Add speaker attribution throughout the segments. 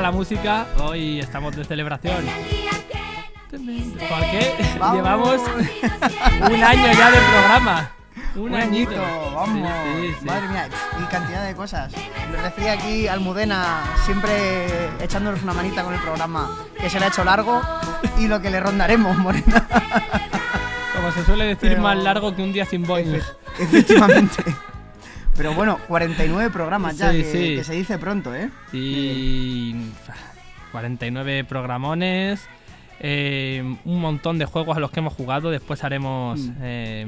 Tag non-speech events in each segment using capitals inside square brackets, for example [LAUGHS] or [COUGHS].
Speaker 1: La música, hoy estamos de celebración. Porque
Speaker 2: Vamos.
Speaker 1: llevamos [LAUGHS] un año ya de programa. Un,
Speaker 2: Un añito,
Speaker 1: añito.
Speaker 2: vamos.
Speaker 1: Sí, sí, sí.
Speaker 2: Madre mía, y cantidad de cosas. Nos decía aquí Almudena, siempre echándonos una manita con el programa, que se le ha hecho largo y lo que le rondaremos, Morena.
Speaker 1: Como se suele decir,
Speaker 2: Pero-
Speaker 1: más largo que un día sin boing.
Speaker 2: Efe- Efectivamente. Pero bueno, 49 programas ya,
Speaker 1: Sí,
Speaker 2: que,
Speaker 1: sí.
Speaker 2: que se dice pronto, ¿eh?
Speaker 1: Y 49 programones, eh, un montón de juegos a los que hemos jugado. Después haremos
Speaker 2: Mm.
Speaker 1: eh,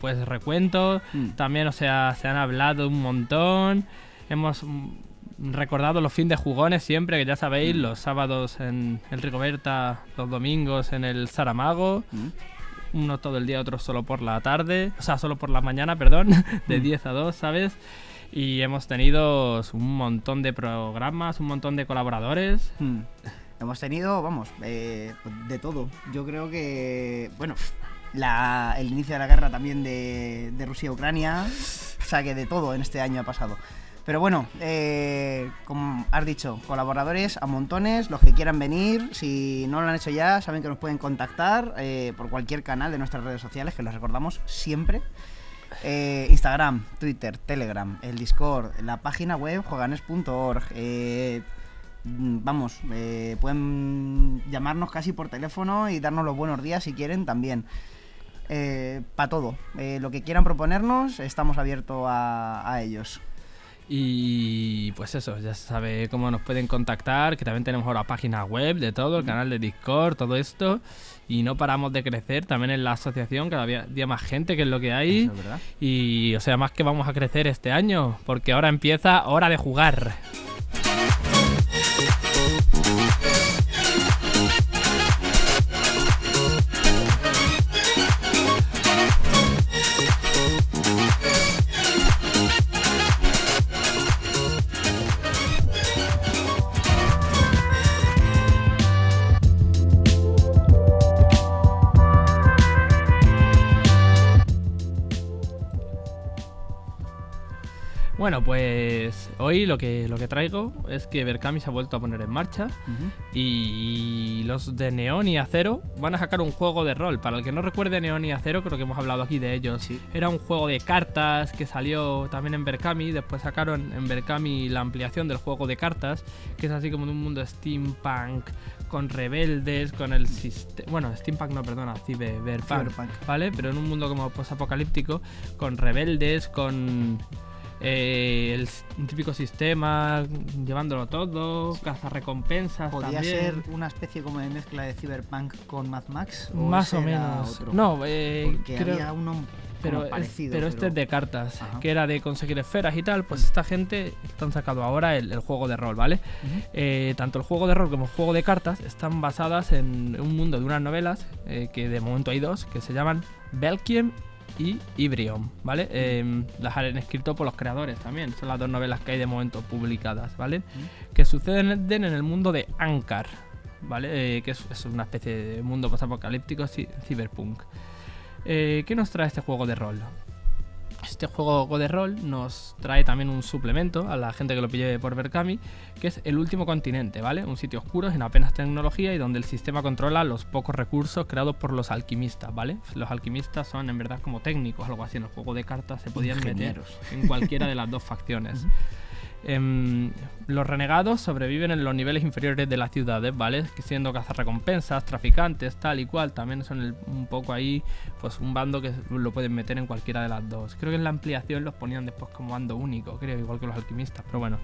Speaker 1: pues recuentos.
Speaker 2: Mm.
Speaker 1: También, o sea, se han hablado un montón. Hemos mm, recordado los fines de jugones siempre, que ya sabéis,
Speaker 2: Mm.
Speaker 1: los sábados en el Rigoberta, los domingos en el Saramago. Uno todo el día, otro solo por la tarde. O sea, solo por la mañana, perdón. [LAUGHS] De
Speaker 2: Mm.
Speaker 1: 10 a 2, ¿sabes? Y hemos tenido un montón de programas, un montón de colaboradores.
Speaker 2: Hmm. Hemos tenido, vamos, eh, de todo. Yo creo que, bueno, la- el inicio de la guerra también de, de Rusia y Ucrania, o sea que de todo en este año ha pasado. Pero bueno, eh, como has dicho, colaboradores a montones, los que quieran venir, si no lo han hecho ya, saben que nos pueden contactar eh, por cualquier canal de nuestras redes sociales, que los recordamos siempre. Eh, Instagram, Twitter, Telegram, el Discord, la página web juganes.org. eh, mm, vamos, pueden llamarnos casi por teléfono y darnos los buenos días si quieren también. Para todo. Lo que quieran proponernos, estamos abiertos a ellos.
Speaker 1: Y pues eso, ya se sabe cómo nos pueden contactar, que también tenemos ahora página web de todo, el canal de Discord, todo esto. Y no paramos de crecer también en la asociación, cada día, más gente, que es lo que hay.
Speaker 2: Eso.
Speaker 1: Y o sea, más que vamos a crecer este año, porque ahora empieza hora de jugar. Bueno, pues hoy lo que, lo que traigo es que Berkami se ha vuelto a poner en marcha y los de Neon y Acero van a sacar un juego de rol. Para el que no recuerde Neon y Acero, creo que hemos hablado aquí de ellos.
Speaker 2: Sí.
Speaker 1: Era un juego de cartas que salió también en Berkami. Después sacaron en Berkami la ampliación del juego de cartas, que es así como de un mundo steampunk con rebeldes, con el sistema... Bueno, steampunk no, perdona, cyberpunk,
Speaker 2: Cyberpunk.
Speaker 1: ¿vale? Pero en un mundo como posapocalíptico, con rebeldes, con... eh, el típico sistema, llevándolo todo, cazarrecompensas
Speaker 2: ¿Podría
Speaker 1: también.
Speaker 2: ser una especie como de mezcla de Cyberpunk con Mad Max?
Speaker 1: Más o menos.
Speaker 2: otro?
Speaker 1: No, eh,
Speaker 2: Porque
Speaker 1: creo-
Speaker 2: había uno
Speaker 1: pero,
Speaker 2: parecido.
Speaker 1: pero este es de cartas,
Speaker 2: Ajá.
Speaker 1: que era de conseguir esferas y tal. Pues esta gente están sacando ahora el, el juego de rol, ¿vale? Eh, tanto el juego de rol como el juego de cartas están basadas en un mundo de unas novelas, eh, que de momento hay dos, que se llaman Belkiem y Ibrium, ¿vale? Eh, las han escrito por los creadores también, son las dos novelas que hay de momento publicadas, ¿vale? Que suceden en el mundo de Ankar, ¿vale? Eh, que es, es una especie de mundo posapocalíptico ci- cyberpunk. Eh, ¿Qué nos trae este juego de rol? Este juego de rol nos trae también un suplemento a la gente que lo pille por Berkami, que es el último continente, ¿vale? Un sitio oscuro sin apenas tecnología y donde el sistema controla los pocos recursos creados por los alquimistas, ¿vale? Los alquimistas son en verdad como técnicos, algo así. En el juego de cartas se podían meter
Speaker 2: Ingenieros.
Speaker 1: en cualquiera de las dos facciones. [LAUGHS] Em, los renegados sobreviven en los niveles inferiores de las ciudades, ¿vale? Siendo cazarrecompensas, traficantes, tal y cual, también son un poco ahí, pues un bando que lo pueden meter en cualquiera de las dos. Creo que en la ampliación los ponían después como bando único, creo, igual que los alquimistas, pero bueno.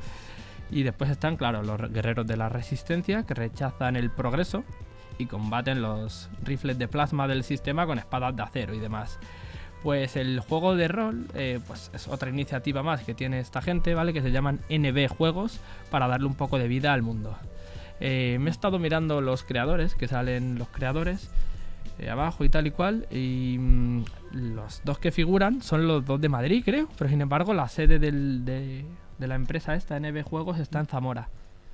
Speaker 1: Y después están, claro, los guerreros de la resistencia que rechazan el progreso y combaten los rifles de plasma del sistema con espadas de acero y demás. Pues el juego de rol, eh, pues es otra iniciativa más que tiene esta gente, ¿vale? Que se llaman NB Juegos para darle un poco de vida al mundo. Eh, me he estado mirando los creadores, que salen los creadores eh, abajo y tal y cual, y mm, los dos que figuran son los dos de Madrid, creo, pero sin embargo la sede del- de, de la empresa esta, NB Juegos, está en Zamora.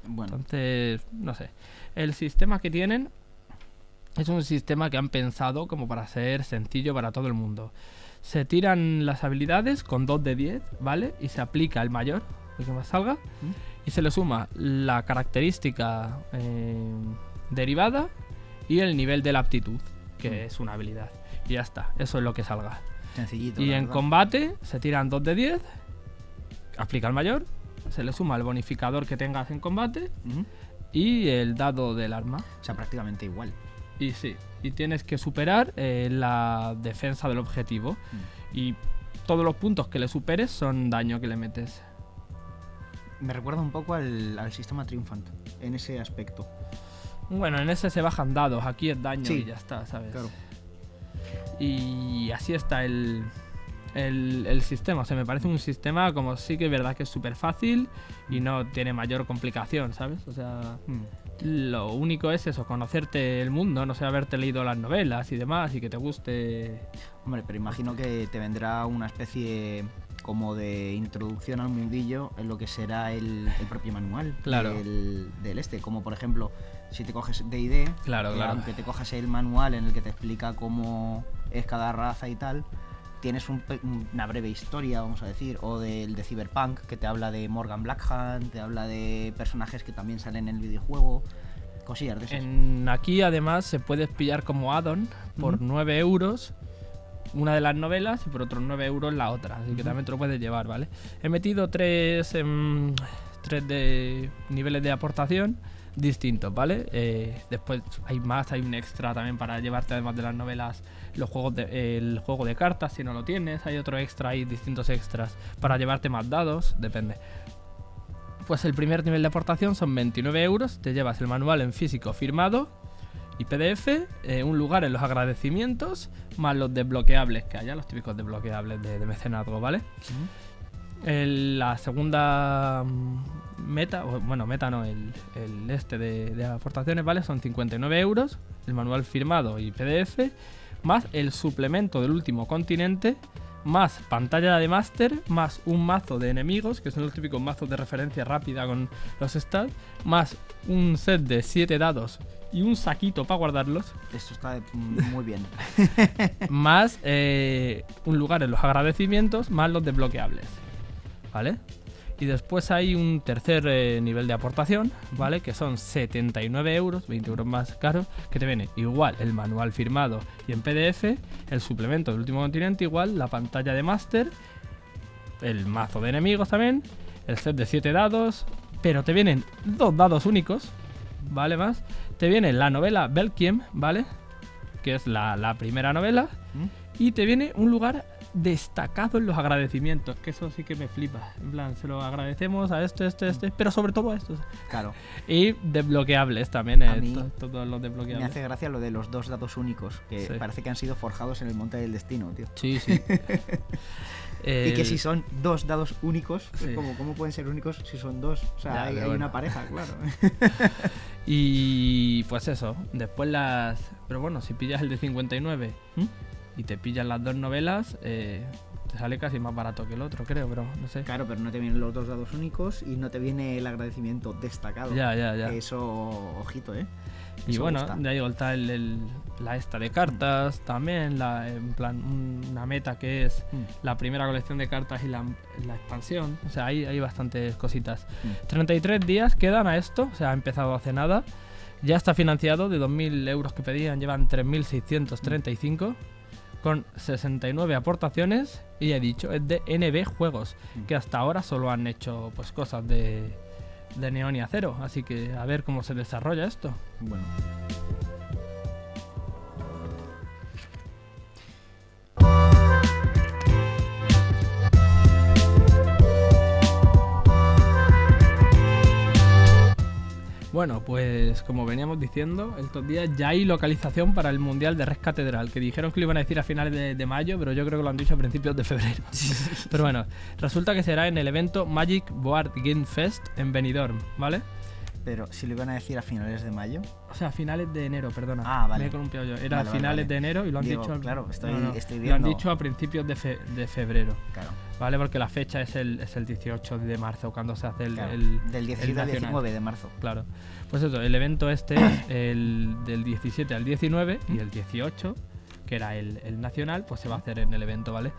Speaker 2: Bueno,
Speaker 1: Entonces, no sé. El sistema que tienen es un sistema que han pensado como para ser sencillo para todo el mundo. Se tiran las habilidades con 2 de 10, ¿vale? Y se aplica el mayor, el que más salga. Y se le suma la característica eh, derivada y el nivel de la aptitud, que
Speaker 2: Mm.
Speaker 1: es una habilidad. Y ya está, eso es lo que salga.
Speaker 2: sencillito.
Speaker 1: Y en
Speaker 2: verdad.
Speaker 1: combate se tiran 2 de 10, aplica el mayor, se le suma el bonificador que tengas en combate y el dado del arma.
Speaker 2: O sea, prácticamente igual.
Speaker 1: Y sí, y tienes que superar eh, la defensa del objetivo. Y todos los puntos que le superes son daño que le metes.
Speaker 2: Me recuerda un poco al, al sistema Triumphant en ese aspecto.
Speaker 1: Bueno, en ese se bajan dados, aquí es daño
Speaker 2: Sí.
Speaker 1: y ya está, ¿sabes?
Speaker 2: Claro.
Speaker 1: Y así está el, el, el sistema. O sea, me parece un sistema como sí que es verdad que es súper fácil y no tiene mayor complicación, ¿sabes? O sea,
Speaker 2: Mm.
Speaker 1: Lo único es eso, conocerte el mundo, no sé, haberte leído las novelas y demás y que te guste
Speaker 2: Hombre, pero imagino que te vendrá una especie como de introducción al mundillo en lo que será el, el propio manual
Speaker 1: Claro.
Speaker 2: del, del este. Como por ejemplo, si te coges D&D,
Speaker 1: Claro,
Speaker 2: eh,
Speaker 1: claro.
Speaker 2: aunque te cojas el manual en el que te explica cómo es cada raza y tal, tienes un una breve historia, vamos a decir, o del de Cyberpunk, que te habla de Morgan Blackhand, te habla de personajes que también salen en el videojuego, cosillas de esas.
Speaker 1: En, aquí además se puede pillar como add-on por
Speaker 2: Ujú.
Speaker 1: 9 euros una de las novelas y por otros 9 euros la otra. Así que también te lo puedes llevar, ¿vale? He metido tres, em, tres de niveles de aportación distintos, ¿vale? Eh, después hay más, hay un extra también para llevarte además de las novelas los juegos de, el juego de cartas si no lo tienes, hay otro extra, hay distintos extras para llevarte más dados, depende. Pues el primer nivel de aportación son 29 euros, te llevas el manual en físico firmado y PDF, eh, un lugar en los agradecimientos, más los desbloqueables que haya, los típicos desbloqueables de, de mecenazgo, ¿vale? El- la segunda mm, meta, bueno, meta no, el, el este de, de aportaciones, ¿vale? Son 59 euros, el manual firmado y PDF, más el suplemento del último continente, más pantalla de máster, más un mazo de enemigos, que son los típicos mazos de referencia rápida con los stats, más un set de 7 dados y un saquito para guardarlos,
Speaker 2: Esto está muy bien. [LAUGHS]
Speaker 1: más eh, un lugar en los agradecimientos, más los desbloqueables. ¿Vale? Y después hay un tercer eh, nivel de aportación, ¿vale? Que son 79 euros, 20 euros más caro, que te viene igual el manual firmado y en PDF, el suplemento del último continente igual, la pantalla de máster, el mazo de enemigos también, el set de 7 dados, pero te vienen dos dados únicos, ¿vale? Más. Te viene la novela Belkiem, ¿vale? Que es la, la primera novela.
Speaker 2: ¿Mm?
Speaker 1: Y te viene un lugar destacado en los agradecimientos, que eso sí que me flipa. En plan, se lo agradecemos a este, este, este, pero sobre todo a estos.
Speaker 2: Claro. [LAUGHS]
Speaker 1: Y desbloqueables también, eh, todos los
Speaker 2: Me
Speaker 1: desbloqueables.
Speaker 2: hace gracia lo de los dos dados únicos, que
Speaker 1: Sí.
Speaker 2: parece que han sido forjados en el monte del destino, tío.
Speaker 1: Sí, sí. [LAUGHS]
Speaker 2: Y que si son dos dados únicos, pues como, ¿cómo pueden ser únicos si son dos? O sea,
Speaker 1: Ya,
Speaker 2: hay,
Speaker 1: pero
Speaker 2: hay
Speaker 1: bueno.
Speaker 2: una pareja, claro. [LAUGHS]
Speaker 1: Y pues eso, después las... Pero bueno, si pillas el de 59
Speaker 2: ¿Mm?
Speaker 1: Y te pillas las dos novelas, eh, te sale casi más barato que el otro, creo, pero no sé.
Speaker 2: Claro, pero no te vienen los dos dados únicos y no te viene el agradecimiento destacado.
Speaker 1: Ya, ya, ya.
Speaker 2: Eso, ojito, ¿eh?
Speaker 1: Y
Speaker 2: Eso
Speaker 1: bueno,
Speaker 2: gusta.
Speaker 1: ya digo, está el, el- la esta de cartas también, la, en plan un- una meta que es
Speaker 2: Mm.
Speaker 1: la primera colección de cartas y la, la expansión. O sea, hay, hay bastantes cositas.
Speaker 2: Mm.
Speaker 1: 33 días quedan a esto, o sea, ha empezado hace nada. Ya está financiado de 2.000 euros que pedían, llevan 3.635 con 69 aportaciones y he dicho, es de NB Juegos,
Speaker 2: Mm.
Speaker 1: que hasta ahora solo han hecho pues cosas de, de y Acero, así que a ver cómo se desarrolla esto.
Speaker 2: Bueno.
Speaker 1: Bueno, pues como veníamos diciendo, estos días ya hay localización para el Mundial de Red Catedral, que dijeron que lo iban a decir a finales de, de mayo, pero yo creo que lo han dicho a principios de febrero. pero bueno, resulta que será en el evento Magic Board Game Fest en Benidorm, ¿vale?
Speaker 2: Pero si lo iban a decir a finales de mayo.
Speaker 1: O sea, a finales de enero, perdona.
Speaker 2: Ah, vale.
Speaker 1: Me he columpiado yo. Era a
Speaker 2: Vale, vale,
Speaker 1: finales
Speaker 2: vale.
Speaker 1: de enero y lo han
Speaker 2: Digo,
Speaker 1: dicho. al-
Speaker 2: claro, estoy-
Speaker 1: no, no,
Speaker 2: estoy
Speaker 1: Lo han
Speaker 2: viendo-
Speaker 1: dicho a principios de, fe- de febrero,
Speaker 2: Claro.
Speaker 1: ¿vale? Porque la fecha es el, es el 18 de marzo, cuando se hace el.
Speaker 2: claro.
Speaker 1: el-
Speaker 2: Del
Speaker 1: el
Speaker 2: 17 al
Speaker 1: nacional.
Speaker 2: 19 de marzo.
Speaker 1: Claro. Pues eso, el evento este es [COUGHS] el del 17 al 19 y el 18, que era el, el nacional, pues se va a hacer en el evento, ¿vale?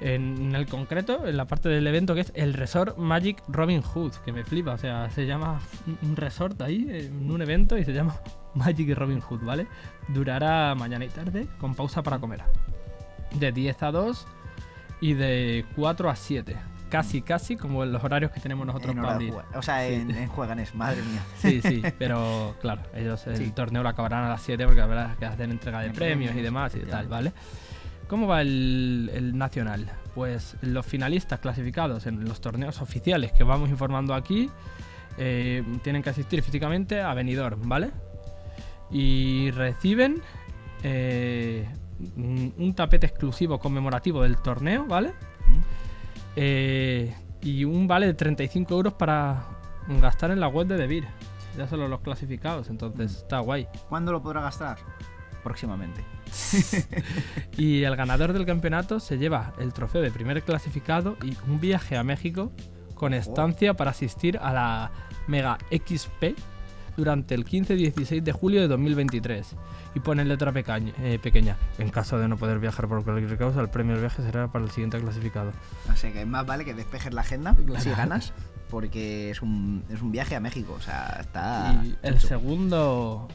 Speaker 1: En el concreto, en la parte del evento que es el Resort Magic Robin Hood, que me flipa, o sea, se llama un- resort ahí, en un evento y se llama [LAUGHS] Magic Robin Hood, ¿vale? Durará mañana y tarde, con pausa para comer. De 10 a 2 y de 4 a 7. Casi, casi como en los horarios que tenemos nosotros
Speaker 2: En
Speaker 1: para abrir.
Speaker 2: O sea,
Speaker 1: Sí.
Speaker 2: en, en Jueganes, madre mía. [LAUGHS]
Speaker 1: Sí, sí, [LAUGHS] pero claro, ellos el
Speaker 2: Sí.
Speaker 1: torneo lo acabarán a las 7 porque la verdad es que hacen entrega de
Speaker 2: De
Speaker 1: premios y
Speaker 2: premios,
Speaker 1: demás y tal. ¿vale? ¿Cómo va el, el nacional? Pues los finalistas clasificados en los torneos oficiales que vamos informando aquí eh, tienen que asistir físicamente a Benidorm, ¿vale? Y reciben eh, un un tapete exclusivo conmemorativo del torneo, ¿vale? Eh, y un vale de 35 euros para gastar en la web de Debir. Ya solo los clasificados, entonces está guay.
Speaker 2: ¿Cuándo lo podrá gastar? Próximamente. [LAUGHS]
Speaker 1: Y el ganador del campeonato se lleva el trofeo de primer clasificado y un viaje a México con estancia para asistir a la Mega XP durante el 15 y 16 de julio de 2023. Y pone letra pecaña- eh, pequeña. En caso de no poder viajar por cualquier causa, el premio del viaje será para el siguiente clasificado.
Speaker 2: O sea que más vale que despejes la agenda
Speaker 1: Claro.
Speaker 2: si ganas. Porque es un, es un viaje a México. O sea, está.
Speaker 1: Y el segundo,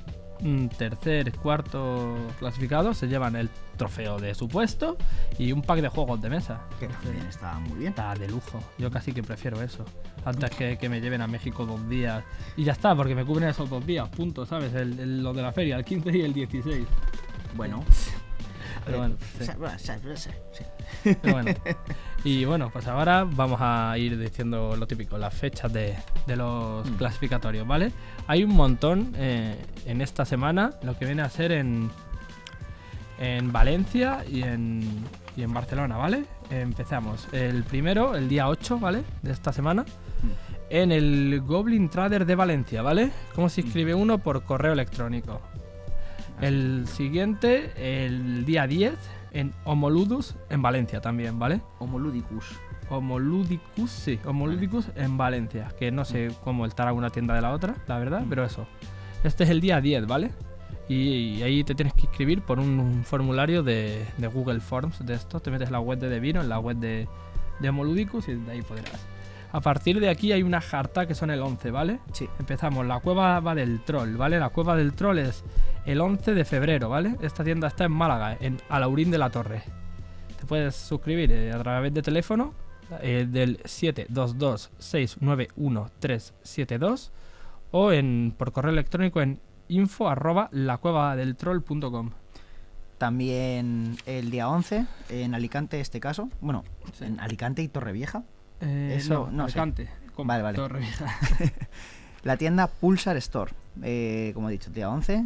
Speaker 1: tercer, cuarto clasificado se llevan el trofeo de su puesto y un pack de juegos de mesa.
Speaker 2: Que también está muy bien.
Speaker 1: Está de lujo. Yo casi que prefiero eso. Antes que, que me lleven a México dos días. Y ya está, porque me cubren esos dos días, punto, ¿sabes? El, el- lo de la feria, el 15 y el 16.
Speaker 2: Bueno. [LAUGHS]
Speaker 1: Pero bueno, sí. Pero bueno. [LAUGHS] Y bueno, pues ahora vamos a ir diciendo lo típico, las fechas de, de los
Speaker 2: Mm.
Speaker 1: clasificatorios, ¿vale? Hay un montón eh, en esta semana, lo que viene a ser en, en Valencia y en, y en Barcelona, ¿vale? Empezamos. El primero, el día 8, ¿vale? De esta semana. En el Goblin Trader de Valencia, ¿vale? ¿Cómo se inscribe uno? Por correo electrónico. El siguiente, el día 10, en Homoludus, en Valencia también, ¿vale?
Speaker 2: Homoludicus.
Speaker 1: Homoludicus, sí, Homoludicus en Valencia, que no sé cómo estará una tienda de la otra, la verdad,
Speaker 2: Mm.
Speaker 1: pero eso. Este es el día 10, ¿vale? Y, y ahí te tienes que inscribir por un, un formulario de, de Google Forms de esto. Te metes en la web de Devino, en la web de, de Homoludicus y de ahí podrás. A partir de aquí hay una jarta que son el 11, ¿vale?
Speaker 2: Sí.
Speaker 1: Empezamos, la cueva va del troll, ¿vale? La cueva del troll es el 11 de febrero, ¿vale? Esta tienda está en Málaga, en Alaurín de la Torre. Te puedes suscribir eh, a través de teléfono eh, del 722-691-372 o en, por correo electrónico en info arroba lacuevadeltroll.com.
Speaker 2: También el día 11, en Alicante, este caso. Bueno,
Speaker 1: Sí.
Speaker 2: en Alicante y Torrevieja.
Speaker 1: Eh,
Speaker 2: Eso,
Speaker 1: no,
Speaker 2: no.
Speaker 1: Alicante,
Speaker 2: Vale, vale. [LAUGHS] La tienda Pulsar Store. eh, como he dicho, día 11.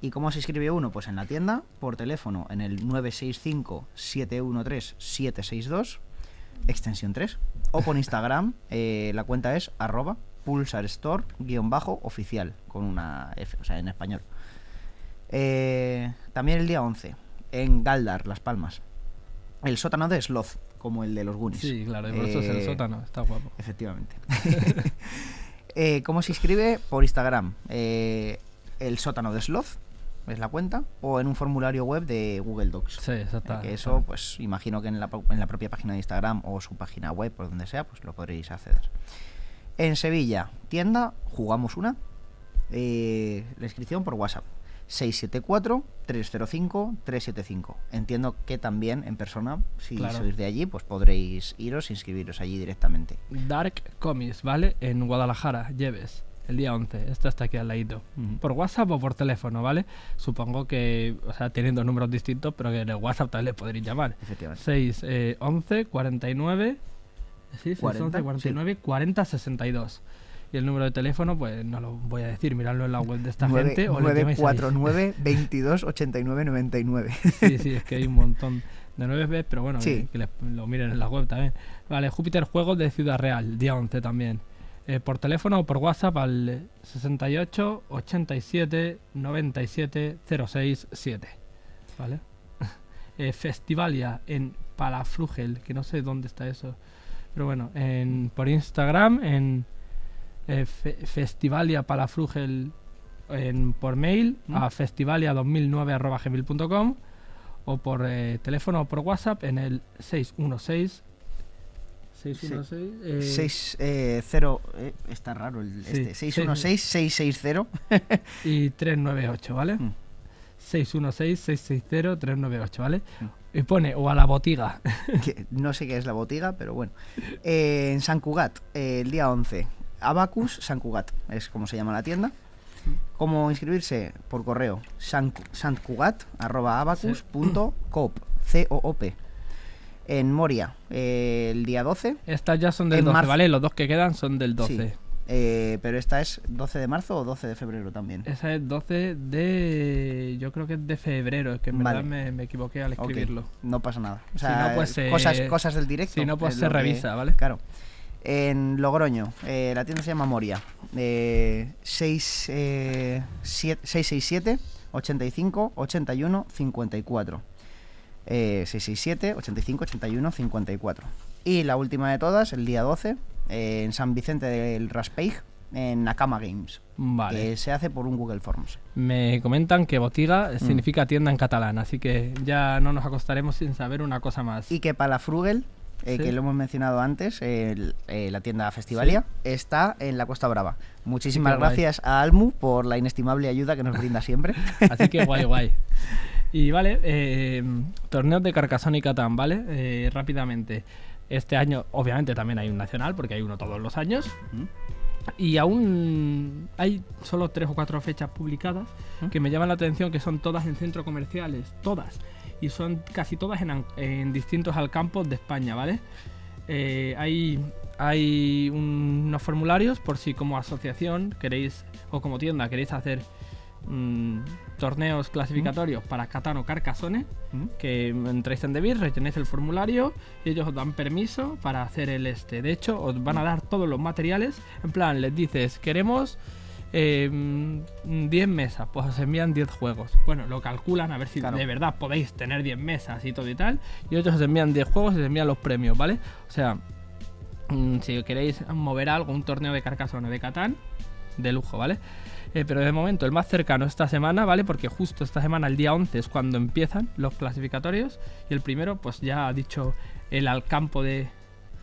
Speaker 2: ¿Y cómo se inscribe uno? Pues en la tienda, por teléfono, en el 965-713-762, extensión 3. O por Instagram, [LAUGHS] eh, la cuenta es arroba Pulsar Store-oficial, con una F, o sea, en español. Eh, también el día 11, en Galdar, Las Palmas. El sótano de Sloth, como el de los Goonies.
Speaker 1: Sí, claro, y por eso es el
Speaker 2: Eh,
Speaker 1: sótano, está guapo.
Speaker 2: Efectivamente. [LAUGHS] [LAUGHS] Eh, ¿Cómo se inscribe? Por Instagram. Eh, el sótano de Sloth es la cuenta. O en un formulario web de Google Docs.
Speaker 1: Sí, está.
Speaker 2: que eso, pues imagino que en la, pro- en la propia página de Instagram o su página web, por donde sea, pues lo podréis acceder. En Sevilla, tienda, jugamos una. Eh, la inscripción por WhatsApp. 674-305-375. Entiendo que también en persona, si
Speaker 1: Claro.
Speaker 2: sois de allí, pues podréis iros e inscribiros allí directamente.
Speaker 1: Dark Comics, ¿vale? En Guadalajara, Lleves, el día 11. Esto está aquí al ladito. Por WhatsApp o por teléfono, ¿vale? Supongo que, o sea, teniendo números distintos, pero que en el WhatsApp también le podréis llamar.
Speaker 2: Efectivamente.
Speaker 1: 6, eh, 11, 49. Sí, 6,
Speaker 2: 40,
Speaker 1: 11, 49, 40, 62. Y el número de teléfono, pues no lo voy a decir, miradlo en la web de esta
Speaker 2: Nueve-
Speaker 1: gente. o le llamáis ahí.
Speaker 2: 949 22 89 99.
Speaker 1: Sí, sí, es que hay un montón de 9 pero bueno,
Speaker 2: Sí.
Speaker 1: que, que les- lo miren en la web también. Vale, Júpiter Juegos de Ciudad Real, día 11 también. Eh, por teléfono o por WhatsApp al 68 87 97 067. ¿Vale? [LAUGHS] Eh, Festivalia en Palafrugel, que no sé dónde está eso. Pero bueno, en, por Instagram, en eh, Fe- Festivalia Palafrugel en, por mail
Speaker 2: ¿Mm?
Speaker 1: a festivalia2009.gmail.com o por eh, teléfono o por WhatsApp en el 616 616 eh,
Speaker 2: 6 eh, 0 eh, está raro el,
Speaker 1: Sí,
Speaker 2: este 616 660 [LAUGHS]
Speaker 1: y 398, ¿vale?
Speaker 2: Mm.
Speaker 1: 616-660-398, ¿vale?
Speaker 2: Mm.
Speaker 1: Y pone o a la botiga.
Speaker 2: que no sé qué es la botiga, pero bueno. Eh, en San Cugat, eh, el día 11. Abacus San Cugat, es como se llama la tienda. ¿Cómo inscribirse? Por correo. san- santcugat, arroba abacus punto coop, C-O-O-P. En Moria, eh, el día 12.
Speaker 1: Estas ya son del
Speaker 2: En
Speaker 1: 12,
Speaker 2: marzo.
Speaker 1: ¿vale? Los dos que quedan son del 12.
Speaker 2: Sí. eh, pero esta es 12 de marzo o 12 de febrero también.
Speaker 1: Esa es 12 de. Yo creo que es de febrero, es que en
Speaker 2: Vale.
Speaker 1: verdad me, me equivoqué al escribirlo.
Speaker 2: No pasa nada. O
Speaker 1: Si
Speaker 2: sea,
Speaker 1: no, pues, eh,
Speaker 2: cosas, cosas del directo.
Speaker 1: Si no, pues
Speaker 2: es
Speaker 1: se
Speaker 2: que-
Speaker 1: revisa, ¿vale?
Speaker 2: Claro. En Logroño, eh, la tienda se llama Moria. Eh, 6, eh, siete- 667 85 81 54. Eh, 667 85 81 54. Y la última de todas, el día 12, eh, en San Vicente del Raspeig, en Nakama Games.
Speaker 1: Vale.
Speaker 2: Que se hace por un Google Forms.
Speaker 1: Me comentan que botiga
Speaker 2: Mm.
Speaker 1: significa tienda en catalán, así que ya no nos acostaremos sin saber una cosa más.
Speaker 2: Y que Palafrugel, eh,
Speaker 1: Sí.
Speaker 2: que lo hemos mencionado antes, el- eh, la tienda Festivalia, está en la Costa Brava. Muchísimas
Speaker 1: Qué guay.
Speaker 2: gracias a Almu por la inestimable ayuda que nos brinda siempre. [LAUGHS]
Speaker 1: Así que guay, guay. Y vale, eh, torneos de Carcassonne y Catán, ¿vale? Eh, rápidamente. Este año, obviamente, también hay un nacional, porque hay uno todos los años. Y aún hay solo tres o cuatro fechas publicadas que me llaman la atención, que son todas en centros comerciales, todas. Y son casi todas en, en distintos alcampos de España, ¿vale? Eh, hay hay un- unos formularios por si como asociación queréis, o como tienda, queréis hacer mm, torneos clasificatorios para Catán o Carcassonne,
Speaker 2: ¿Mm?
Speaker 1: que entráis en Debir, rellenéis el formulario y ellos os dan permiso para hacer el este. De hecho, os van a dar todos los materiales. En plan, les dices, queremos eh, mm, 10 mesas, pues os envían 10 juegos. Bueno, lo calculan a ver si
Speaker 2: Claro.
Speaker 1: de verdad podéis tener 10 mesas y todo y tal. Y ellos os envían 10 juegos y os envían los premios, ¿vale? O sea, mm, si queréis mover algo, un torneo de Carcassonne o de Catán, de lujo, ¿vale? Eh, pero de momento el más cercano esta semana, ¿vale? Porque justo esta semana, el día 11, es cuando empiezan los clasificatorios. Y el primero, pues ya ha dicho el Alcampo de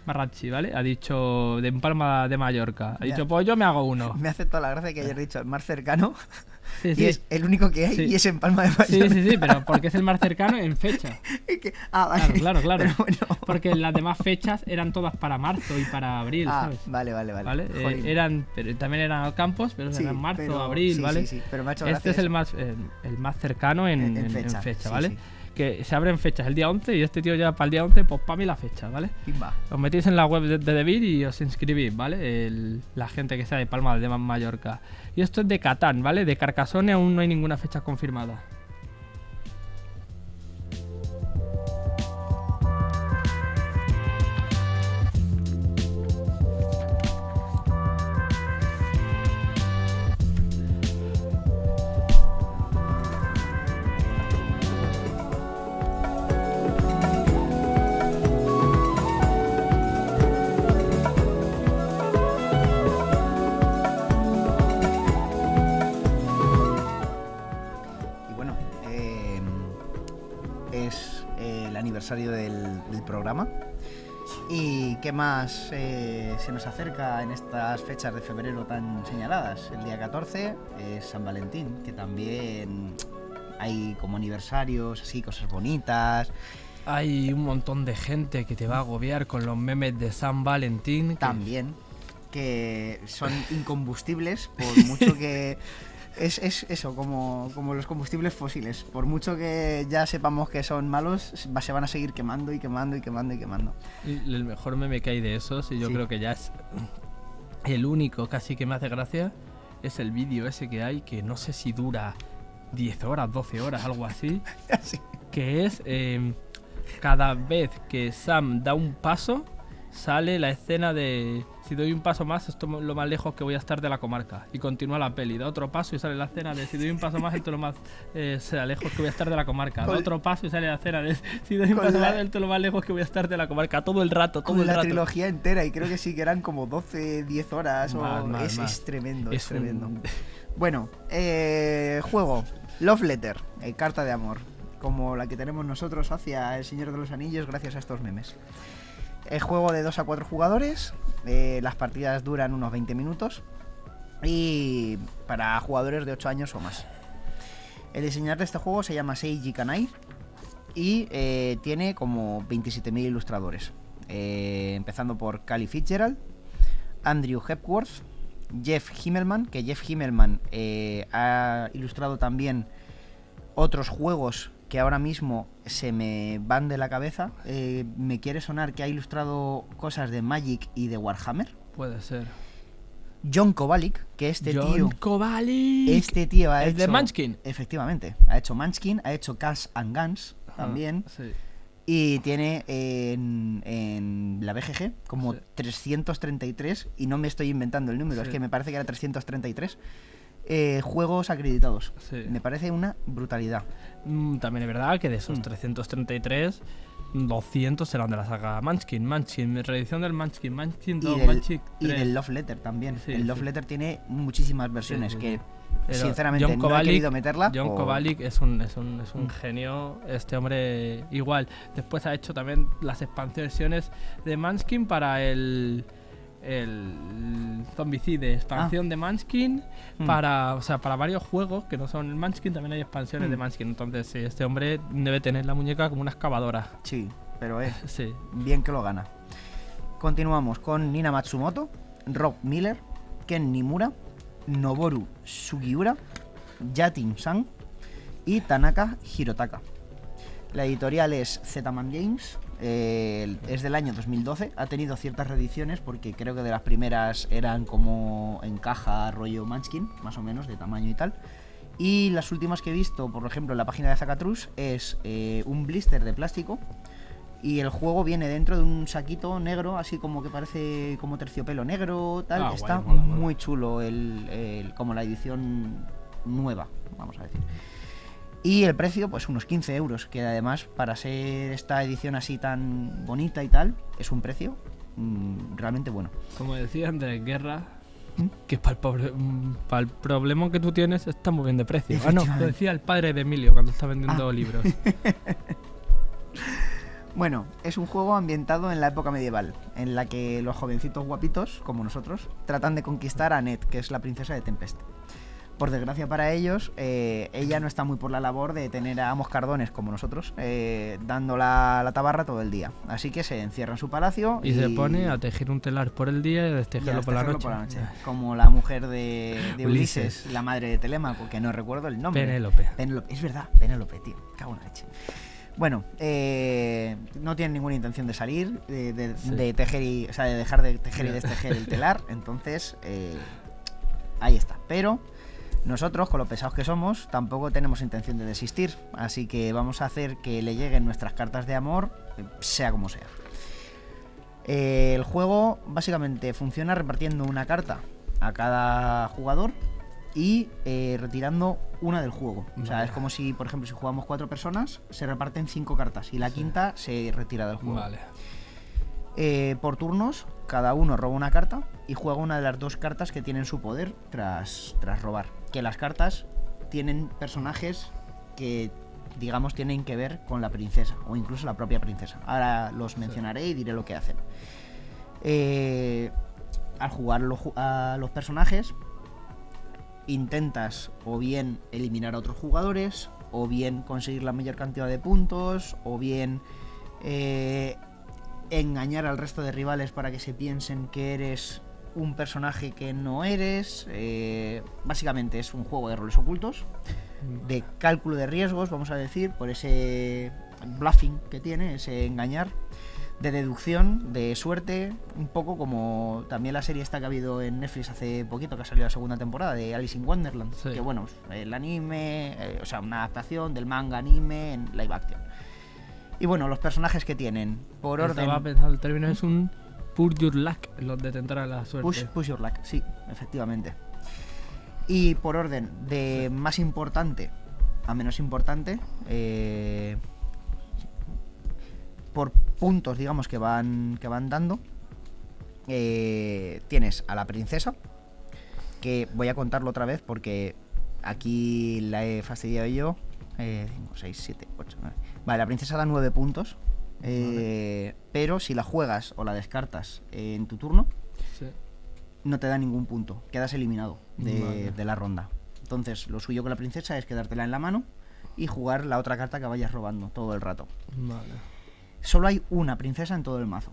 Speaker 1: Marrachi, ¿vale? Ha dicho de Palma de Mallorca. Ha dicho, pues yo me hago uno. [LAUGHS]
Speaker 2: Me hace toda la gracia que hayas dicho el más cercano [LAUGHS]
Speaker 1: Sí,
Speaker 2: y
Speaker 1: sí.
Speaker 2: es el único que hay
Speaker 1: Sí.
Speaker 2: y es en Palma de
Speaker 1: Sí,
Speaker 2: Mallorca.
Speaker 1: sí, sí, pero porque es el más cercano en fecha. [LAUGHS]
Speaker 2: Ah, vale.
Speaker 1: Claro, claro, claro.
Speaker 2: Bueno.
Speaker 1: Porque las demás fechas eran todas para marzo y para abril,
Speaker 2: Ah,
Speaker 1: ¿sabes?
Speaker 2: vale, vale, vale.
Speaker 1: ¿Vale? Eh, eran, pero también eran campos, pero
Speaker 2: Sí,
Speaker 1: eran marzo,
Speaker 2: pero-
Speaker 1: abril,
Speaker 2: sí,
Speaker 1: ¿vale?
Speaker 2: sí, sí, pero me ha hecho
Speaker 1: Este es el más, el, el más cercano en,
Speaker 2: En- en fecha, sí,
Speaker 1: ¿vale? Que se abren fechas el día 11 y este tío ya para el día 11, pues para mí la fecha, ¿vale?
Speaker 2: Pimba.
Speaker 1: Os metéis en la web de, de Debir y os inscribís, ¿vale? El- la gente que sea de Palma de Mallorca. Y esto es de Catán, ¿vale? De Carcassonne aún no hay ninguna fecha confirmada.
Speaker 2: Aniversario del, del programa. ¿Y qué más eh, se nos acerca en estas fechas de febrero tan señaladas? El día 14 es San Valentín, que también hay como aniversarios, así, cosas bonitas.
Speaker 1: Hay un montón de gente que te va a agobiar con los memes de San Valentín. que-
Speaker 2: También, que son [LAUGHS] incombustibles, por [LAUGHS] mucho que... Es, es eso, como, como los combustibles fósiles. Por mucho que ya sepamos que son malos, se van a seguir quemando y quemando y quemando y quemando.
Speaker 1: El mejor meme que hay de esos, y yo
Speaker 2: Sí.
Speaker 1: creo que ya es El único casi que me hace gracia es el vídeo ese que hay, que no sé si dura 10 horas, 12 horas, algo así. [LAUGHS]
Speaker 2: Sí.
Speaker 1: Que es eh, cada vez que Sam da un paso, sale la escena de si doy un paso más, esto es lo más lejos que voy a estar de la comarca. Y continúa la peli. Da otro paso y sale la escena de si doy un paso más, esto es lo más eh, lejos que voy a estar de la comarca. Da otro paso y sale la escena de si doy un paso
Speaker 2: la-
Speaker 1: más, esto es lo más lejos que voy a estar de la comarca. Todo el rato, todo
Speaker 2: Con
Speaker 1: el
Speaker 2: la
Speaker 1: rato.
Speaker 2: trilogía entera y creo que sí que eran como 12, 10 horas. o-
Speaker 1: Más, más,
Speaker 2: es, es tremendo, es,
Speaker 1: Es un-
Speaker 2: tremendo. Bueno, eh, juego Love Letter, eh, carta de amor, como la que tenemos nosotros hacia El Señor de los Anillos gracias a estos memes. Es juego de 2 a 4 jugadores, eh, las partidas duran unos 20 minutos y para jugadores de 8 años o más. El diseñador de este juego se llama Seiji Kanai y eh, tiene como 27.000 ilustradores, eh, empezando por Cali Fitzgerald, Andrew Hepworth, Jeff Himmelman, que Jeff Himmelman ha ilustrado también otros juegos que ahora mismo se me van de la cabeza. Eh, me quiere sonar que ha ilustrado cosas de Magic y de Warhammer.
Speaker 1: Puede ser.
Speaker 2: John Kovalik, que este
Speaker 1: John
Speaker 2: tío...
Speaker 1: Kovalik.
Speaker 2: Este tío ha
Speaker 1: ¿Es
Speaker 2: hecho...
Speaker 1: de Munchkin?
Speaker 2: Efectivamente, ha hecho Munchkin, ha hecho Cash and Guns también.
Speaker 1: Sí.
Speaker 2: Y tiene en, en la BGG como
Speaker 1: Sí.
Speaker 2: 333, y no me estoy inventando el número, es que me parece que era 333, eh, juegos acreditados.
Speaker 1: Sí.
Speaker 2: Me parece una brutalidad.
Speaker 1: Mm, También es verdad que de esos
Speaker 2: Mm.
Speaker 1: 333, 200 serán de la saga Munchkin, Munchkin, reedición del Munchkin, Munchkin 2,
Speaker 2: Y del, y
Speaker 1: 3.
Speaker 2: del Love Letter también.
Speaker 1: Sí,
Speaker 2: el Love
Speaker 1: sí.
Speaker 2: Letter tiene muchísimas versiones que.
Speaker 1: Pero
Speaker 2: sinceramente,
Speaker 1: John
Speaker 2: no he querido meterla.
Speaker 1: John
Speaker 2: o-
Speaker 1: Kovalik es un, es un, es un
Speaker 2: Mm.
Speaker 1: genio, este hombre igual. Después ha hecho también las expansiones de Munchkin para el el Zombicide, expansión de Munchkin
Speaker 2: Mm.
Speaker 1: para, o sea, para varios juegos que no son el Munchkin, también hay expansiones de
Speaker 2: Mm.
Speaker 1: Munchkin. Entonces, este hombre debe tener la muñeca como una excavadora.
Speaker 2: Sí, pero es [LAUGHS]
Speaker 1: Sí.
Speaker 2: bien que lo gana. Continuamos con Nina Matsumoto, Rob Miller, Ken Nimura, Noboru Sugiura, Yatin San y Tanaka Hirotaka. La editorial es Z-Man Games, eh, es del año 2012, ha tenido ciertas reediciones porque creo que de las primeras eran como en caja rollo Munchkin, más o menos, de tamaño y tal. Y las últimas que he visto, por ejemplo, en la página de Zacatrus, es eh, un blister de plástico y el juego viene dentro de un saquito negro, así como que parece como terciopelo negro, tal.
Speaker 1: Ah, guay,
Speaker 2: Está
Speaker 1: mola, mola.
Speaker 2: muy chulo el, el- como la edición nueva, vamos a decir. Y el precio, pues unos 15 euros, que además para ser esta edición así tan bonita y tal, es un precio mm, realmente bueno.
Speaker 1: Como decía Andrés Guerra,
Speaker 2: ¿Mm?
Speaker 1: que para el, problema que tú tienes está muy bien de precio. Ah, no, lo decía el padre de Emilio cuando está vendiendo
Speaker 2: Ah.
Speaker 1: libros. [LAUGHS]
Speaker 2: Bueno, es un juego ambientado en la época medieval, en la que los jovencitos guapitos, como nosotros, tratan de conquistar a Ned, que es la princesa de Tempest. Por desgracia para ellos, eh, ella no está muy por la labor de tener a moscardones como nosotros, eh, dando la, la tabarra todo el día. Así que se encierra en su palacio
Speaker 1: Y, se pone a tejer un telar por el día y a
Speaker 2: y a
Speaker 1: destejerlo por la noche.
Speaker 2: Como la mujer de, de
Speaker 1: Ulises.
Speaker 2: Ulises, la madre de Telémaco, que no recuerdo el nombre.
Speaker 1: Penélope.
Speaker 2: Penélope, es verdad, Penélope, tío. Cago en la leche. Bueno, eh, no tienen ninguna intención de salir, de, de-
Speaker 1: Sí.
Speaker 2: de tejer y, o sea, de dejar de tejer y destejer el telar. Entonces, ahí está. Pero nosotros, con lo pesados que somos, tampoco tenemos intención de desistir. Así que vamos a hacer que le lleguen nuestras cartas de amor, eh, sea como sea. Eh, el juego básicamente funciona repartiendo una carta a cada jugador y eh, retirando una del juego. O sea,
Speaker 1: Vale.
Speaker 2: es como si, por ejemplo, si jugamos cuatro personas, se reparten cinco cartas y la
Speaker 1: Sí.
Speaker 2: quinta se retira del juego.
Speaker 1: Vale.
Speaker 2: Eh, por turnos, cada uno roba una carta y juega una de las dos cartas que tienen su poder tras, tras robar. Que las cartas tienen personajes que, digamos, tienen que ver con la princesa o incluso la propia princesa. Ahora los mencionaré y diré lo que hacen. Eh, al jugar lo a los personajes, intentas o bien eliminar a otros jugadores, o bien conseguir la mayor cantidad de puntos, o bien eh, engañar al resto de rivales para que se piensen que eres un personaje que no eres. eh, básicamente es un juego de roles ocultos, de cálculo de riesgos, vamos a decir, por ese bluffing que tiene, ese engañar, de deducción, de suerte, un poco como también la serie esta que ha habido en Netflix hace poquito, que ha salido la segunda temporada, de Alice in Wonderland.
Speaker 1: Sí.
Speaker 2: Que bueno, el anime, eh, o sea, una adaptación del manga anime en live action. Y bueno, los personajes que tienen, por orden...
Speaker 1: Pensando, el término es un pur your luck, los de tentar a la suerte.
Speaker 2: Push, push your luck, sí, efectivamente. Y por orden, de más importante a menos importante, eh, por puntos, digamos, que van, que van dando, eh, tienes a la princesa, que voy a contarlo otra vez porque aquí la he fastidiado yo. 5, 6, 7, 8, 9. Vale, la princesa da 9 puntos. Eh, Pero si la juegas o la descartas en tu turno,
Speaker 1: Sí.
Speaker 2: no te da ningún punto. Quedas eliminado de,
Speaker 1: Vale.
Speaker 2: de la ronda. Entonces, lo suyo con la princesa es quedártela en la mano y jugar la otra carta que vayas robando todo el rato.
Speaker 1: Vale.
Speaker 2: Solo hay una princesa en todo el mazo.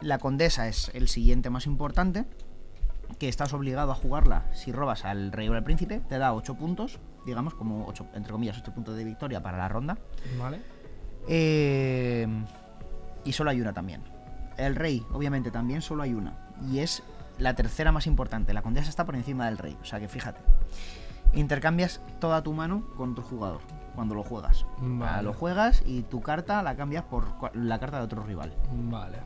Speaker 2: La condesa es el siguiente más importante, que estás obligado a jugarla si robas al rey o al príncipe. Te da 8 puntos, digamos, como 8, entre comillas, 8 puntos de victoria para la ronda.
Speaker 1: Vale.
Speaker 2: Eh, y solo hay una también. El rey, obviamente, también solo hay una. Y es la tercera más importante. La condesa está por encima del rey. O sea que fíjate. Intercambias toda tu mano con tu jugador cuando lo juegas. O sea,
Speaker 1: Vale.
Speaker 2: lo juegas y tu carta la cambias por la carta de otro rival.
Speaker 1: Vale.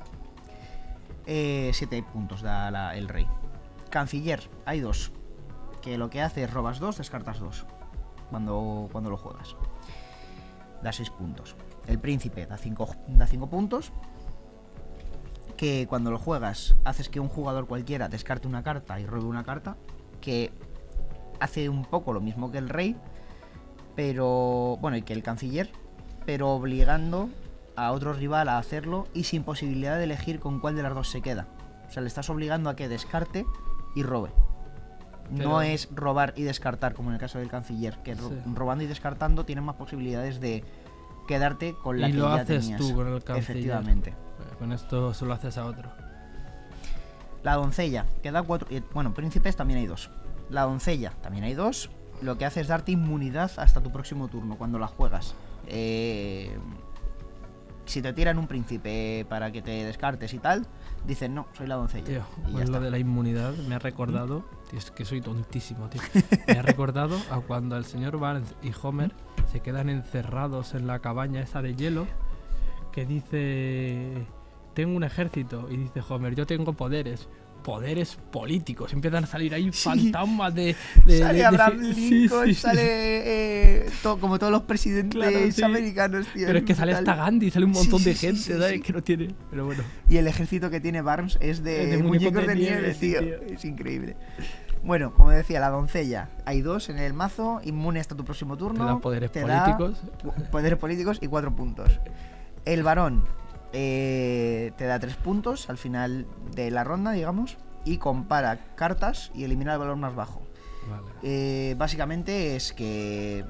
Speaker 2: 7 puntos da la- el rey. Canciller, hay dos. Que lo que hace es robas dos, descartas dos. Cuando, cuando lo juegas. Da 6 puntos. El príncipe da 5 da cinco puntos. Que cuando lo juegas haces que un jugador cualquiera descarte una carta y robe una carta. Que hace un poco lo mismo que el rey. Pero. Bueno, y que el canciller. Pero obligando a otro rival a hacerlo y sin posibilidad de elegir con cuál de las dos se queda. O sea, le estás obligando a que descarte y robe.
Speaker 1: Pero-
Speaker 2: No es robar y descartar, como en el caso del canciller, que
Speaker 1: Sí.
Speaker 2: robando y descartando tienes más posibilidades de quedarte con la
Speaker 1: Y
Speaker 2: que
Speaker 1: lo
Speaker 2: ya
Speaker 1: haces
Speaker 2: tenías.
Speaker 1: tú con el canciller.
Speaker 2: Efectivamente.
Speaker 1: Eh, Con esto solo haces a otro.
Speaker 2: La doncella, que da cuatro. y, Bueno, príncipes también hay dos. La doncella, también hay dos. Lo que hace es darte inmunidad hasta tu próximo turno cuando la juegas. Eh, si te tiran un príncipe para que te descartes y tal, dicen no, soy la doncella.
Speaker 1: Tío,
Speaker 2: y ya
Speaker 1: lo
Speaker 2: está.
Speaker 1: de la inmunidad me ha recordado. Tío, es que soy tontísimo, tío. [LAUGHS] Me ha recordado a cuando el señor Barnes y Homer se quedan encerrados en la cabaña esa de hielo. Que dice: Tengo un ejército. Y dice Homer: Yo tengo poderes. Poderes políticos. Empiezan a salir ahí [LAUGHS]
Speaker 2: Sí.
Speaker 1: fantasmas de. de-
Speaker 2: sale
Speaker 1: de-
Speaker 2: Abraham Lincoln,
Speaker 1: sí, sí.
Speaker 2: sale eh, to- como todos los presidentes
Speaker 1: Claro,
Speaker 2: americanos, tío.
Speaker 1: Pero es que sale hasta Gandhi, sale un montón de gente, ¿sabes? Que no tiene. Pero bueno.
Speaker 2: Y el ejército que tiene Barnes es de, muñecos,
Speaker 1: muñecos
Speaker 2: de, nieve, tío.
Speaker 1: tío.
Speaker 2: Es increíble. Bueno, como decía, la doncella. Hay dos en el mazo, inmune hasta tu próximo turno.
Speaker 1: Te da poderes
Speaker 2: te
Speaker 1: políticos.
Speaker 2: poderes políticos y cuatro puntos. El varón eh, te da tres puntos al final de la ronda, digamos. Y compara cartas y elimina el valor más bajo.
Speaker 1: Vale.
Speaker 2: Eh, básicamente es que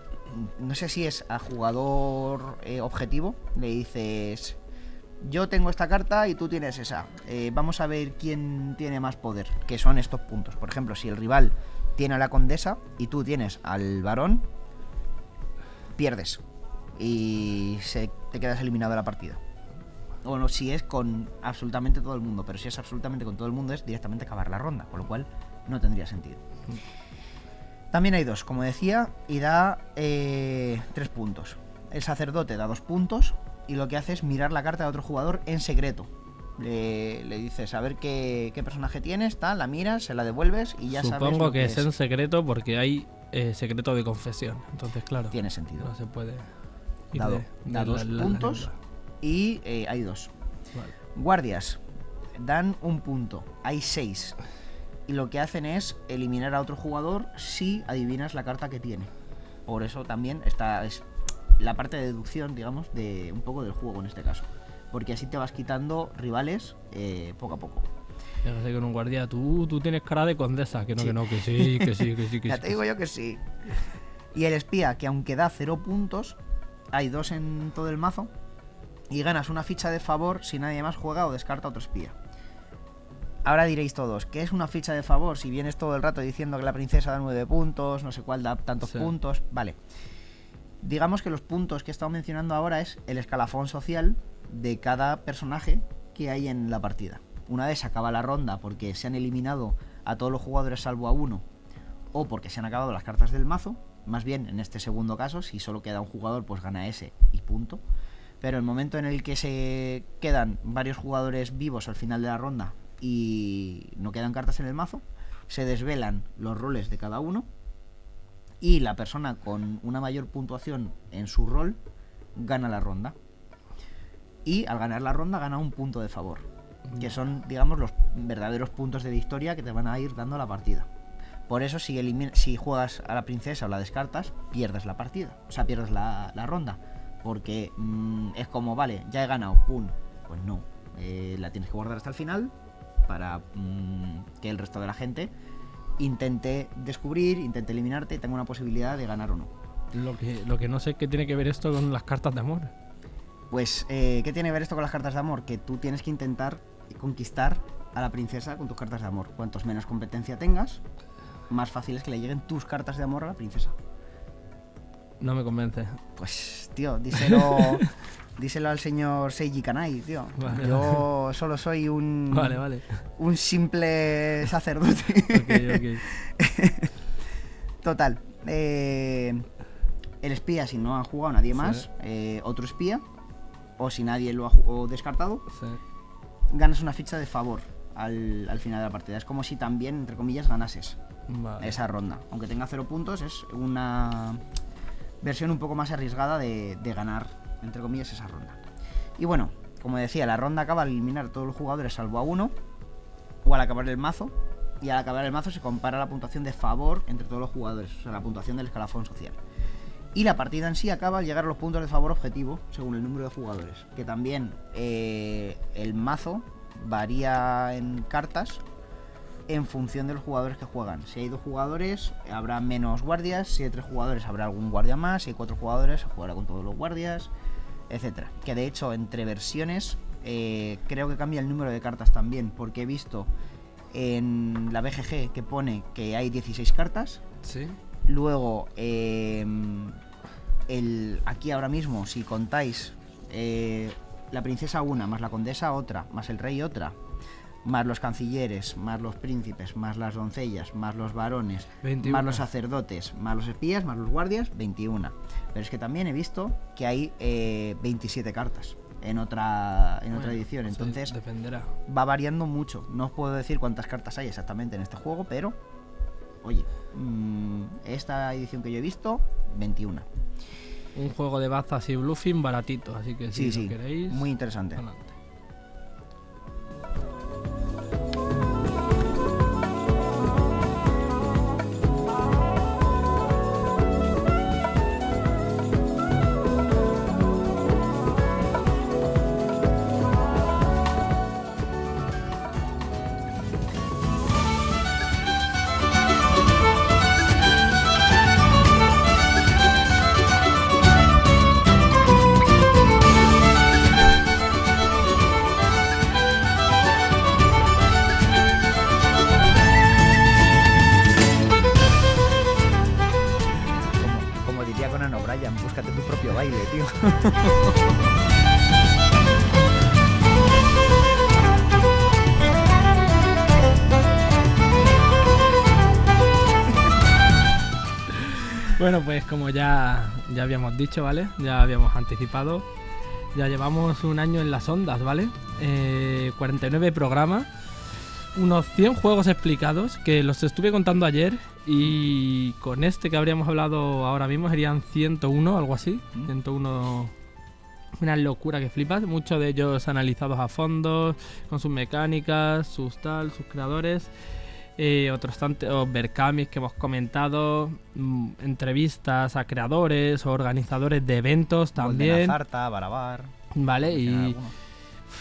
Speaker 2: no sé si es a jugador eh, objetivo, le dices yo tengo esta carta y tú tienes esa. Vamos a ver quién tiene más poder, que son estos puntos. Por ejemplo, si el rival tiene a la condesa y tú tienes al varón, pierdes y se, te quedas eliminado de la partida. Bueno, si es con absolutamente todo el mundo, pero si es absolutamente con todo el mundo es directamente acabar la ronda, con lo cual no tendría sentido. También hay dos, como decía, y da eh, tres puntos. El sacerdote da dos puntos y lo que hace es mirar la carta de otro jugador en secreto. Le, le dices a ver qué, qué personaje tienes, tal, la miras, se la devuelves y ya sabes.
Speaker 1: Supongo que,
Speaker 2: que
Speaker 1: es en secreto porque hay eh, secreto de confesión. Entonces, claro,
Speaker 2: Tiene sentido.
Speaker 1: no se puede. ir
Speaker 2: Dado,
Speaker 1: de-
Speaker 2: da
Speaker 1: de
Speaker 2: dos
Speaker 1: la-
Speaker 2: puntos
Speaker 1: la-
Speaker 2: y eh, hay dos.
Speaker 1: Vale.
Speaker 2: Guardias dan un punto, hay seis. Y lo que hacen es eliminar a otro jugador si adivinas la carta que tiene. Por eso también está es la parte de deducción, digamos, de un poco del juego en este caso. Porque así te vas quitando rivales eh, poco a poco.
Speaker 1: Fíjate con un guardia, tú, tú tienes cara de condesa, que no,
Speaker 2: Sí.
Speaker 1: que no, que sí, que sí, que sí, [LAUGHS] que
Speaker 2: Ya
Speaker 1: sí.
Speaker 2: te digo yo que sí. Y el espía, que aunque da cero puntos, hay dos en todo el mazo. Y ganas una ficha de favor si nadie más juega o descarta otro espía. Ahora diréis todos, ¿qué es una ficha de favor? Si vienes todo el rato diciendo que la princesa da 9 puntos, no sé cuál da tantos
Speaker 1: Sí.
Speaker 2: puntos. Vale. Digamos que los puntos que he estado mencionando ahora es el escalafón social de cada personaje que hay en la partida. Una vez acaba la ronda porque se han eliminado a todos los jugadores salvo a uno o porque se han acabado las cartas del mazo, más bien en este segundo caso, si solo queda un jugador, pues gana ese y punto. Pero el momento en el que se quedan varios jugadores vivos al final de la ronda y no quedan cartas en el mazo, se desvelan los roles de cada uno y la persona con una mayor puntuación en su rol gana la ronda. Y al ganar la ronda gana un punto de favor, que son, digamos, los verdaderos puntos de victoria que te van a ir dando la partida. Por eso, si, si juegas a la princesa o la descartas, pierdes la partida. O sea, pierdes la, ronda. Porque mm, es como, vale, ya he ganado, pum. Pues no. Eh, la tienes que guardar hasta el final para mm, que el resto de la gente intente descubrir, intente eliminarte y tenga una posibilidad de ganar o no.
Speaker 1: Lo que, lo que no sé qué tiene que ver esto con las cartas de amor.
Speaker 2: Pues, eh, ¿qué tiene que ver esto con las cartas de amor? Que tú tienes que intentar conquistar a la princesa con tus cartas de amor. Cuantos menos competencia tengas, más fácil es que le lleguen tus cartas de amor a la princesa.
Speaker 1: No me convence.
Speaker 2: Pues, tío, díselo, [LAUGHS] díselo al señor Seiji Kanai, tío. Yo solo soy un.
Speaker 1: Vale, vale.
Speaker 2: Un simple sacerdote. [LAUGHS] Total. Eh, el espía, si no ha jugado nadie más, eh, otro espía, o si nadie lo ha descartado, ganas una ficha de favor al, al final de la partida. Es como si también, entre comillas, ganases esa ronda. Aunque tenga cero puntos, es una versión un poco más arriesgada de, ganar, entre comillas, esa ronda. Y bueno, como decía, la ronda acaba al eliminar a todos los jugadores salvo a uno, o al acabar el mazo, y al acabar el mazo se compara la puntuación de favor entre todos los jugadores, o sea, la puntuación del escalafón social. Y la partida en sí acaba al llegar a los puntos de favor objetivo, según el número de jugadores. Que también eh, el mazo varía en cartas en función de los jugadores que juegan. Si hay dos jugadores, habrá menos guardias. Si hay tres jugadores, habrá algún guardia más. Si hay cuatro jugadores, se jugará con todos los guardias, etcétera. Que de hecho, entre versiones, eh, creo que cambia el número de cartas también, porque he visto en la BGG que pone que hay 16 cartas.
Speaker 1: Sí.
Speaker 2: Luego, em, el, aquí ahora mismo, si contáis eh, la princesa una, más la condesa otra, más el rey otra, más los cancilleres, más los príncipes, más las doncellas, más los varones, más los sacerdotes, más los espías, más los guardias, 21. Pero es que también he visto que hay 27 eh, cartas en otra en otra edición, entonces
Speaker 1: dependerá.
Speaker 2: va variando mucho. No os puedo decir cuántas cartas hay exactamente en este juego, pero oye, mm, esta edición que yo he visto, 21.
Speaker 1: Un juego de bazas y bluffing baratito, así que si lo queréis,
Speaker 2: muy interesante.
Speaker 1: Ya, habíamos dicho, ¿vale? Ya habíamos anticipado. Ya llevamos un año en las ondas, ¿vale? 49 eh, programas, unos 100 juegos explicados que los estuve contando ayer y con este que habríamos hablado ahora mismo serían 101, algo así. 101 mm. una locura que flipas. Muchos de ellos analizados a fondo, con sus mecánicas, sus tal, sus creadores. Eh, otros tantos Berkamis que hemos comentado, mm, entrevistas a creadores o organizadores de eventos también.
Speaker 2: Zarta, Barabar.
Speaker 1: Vale, y,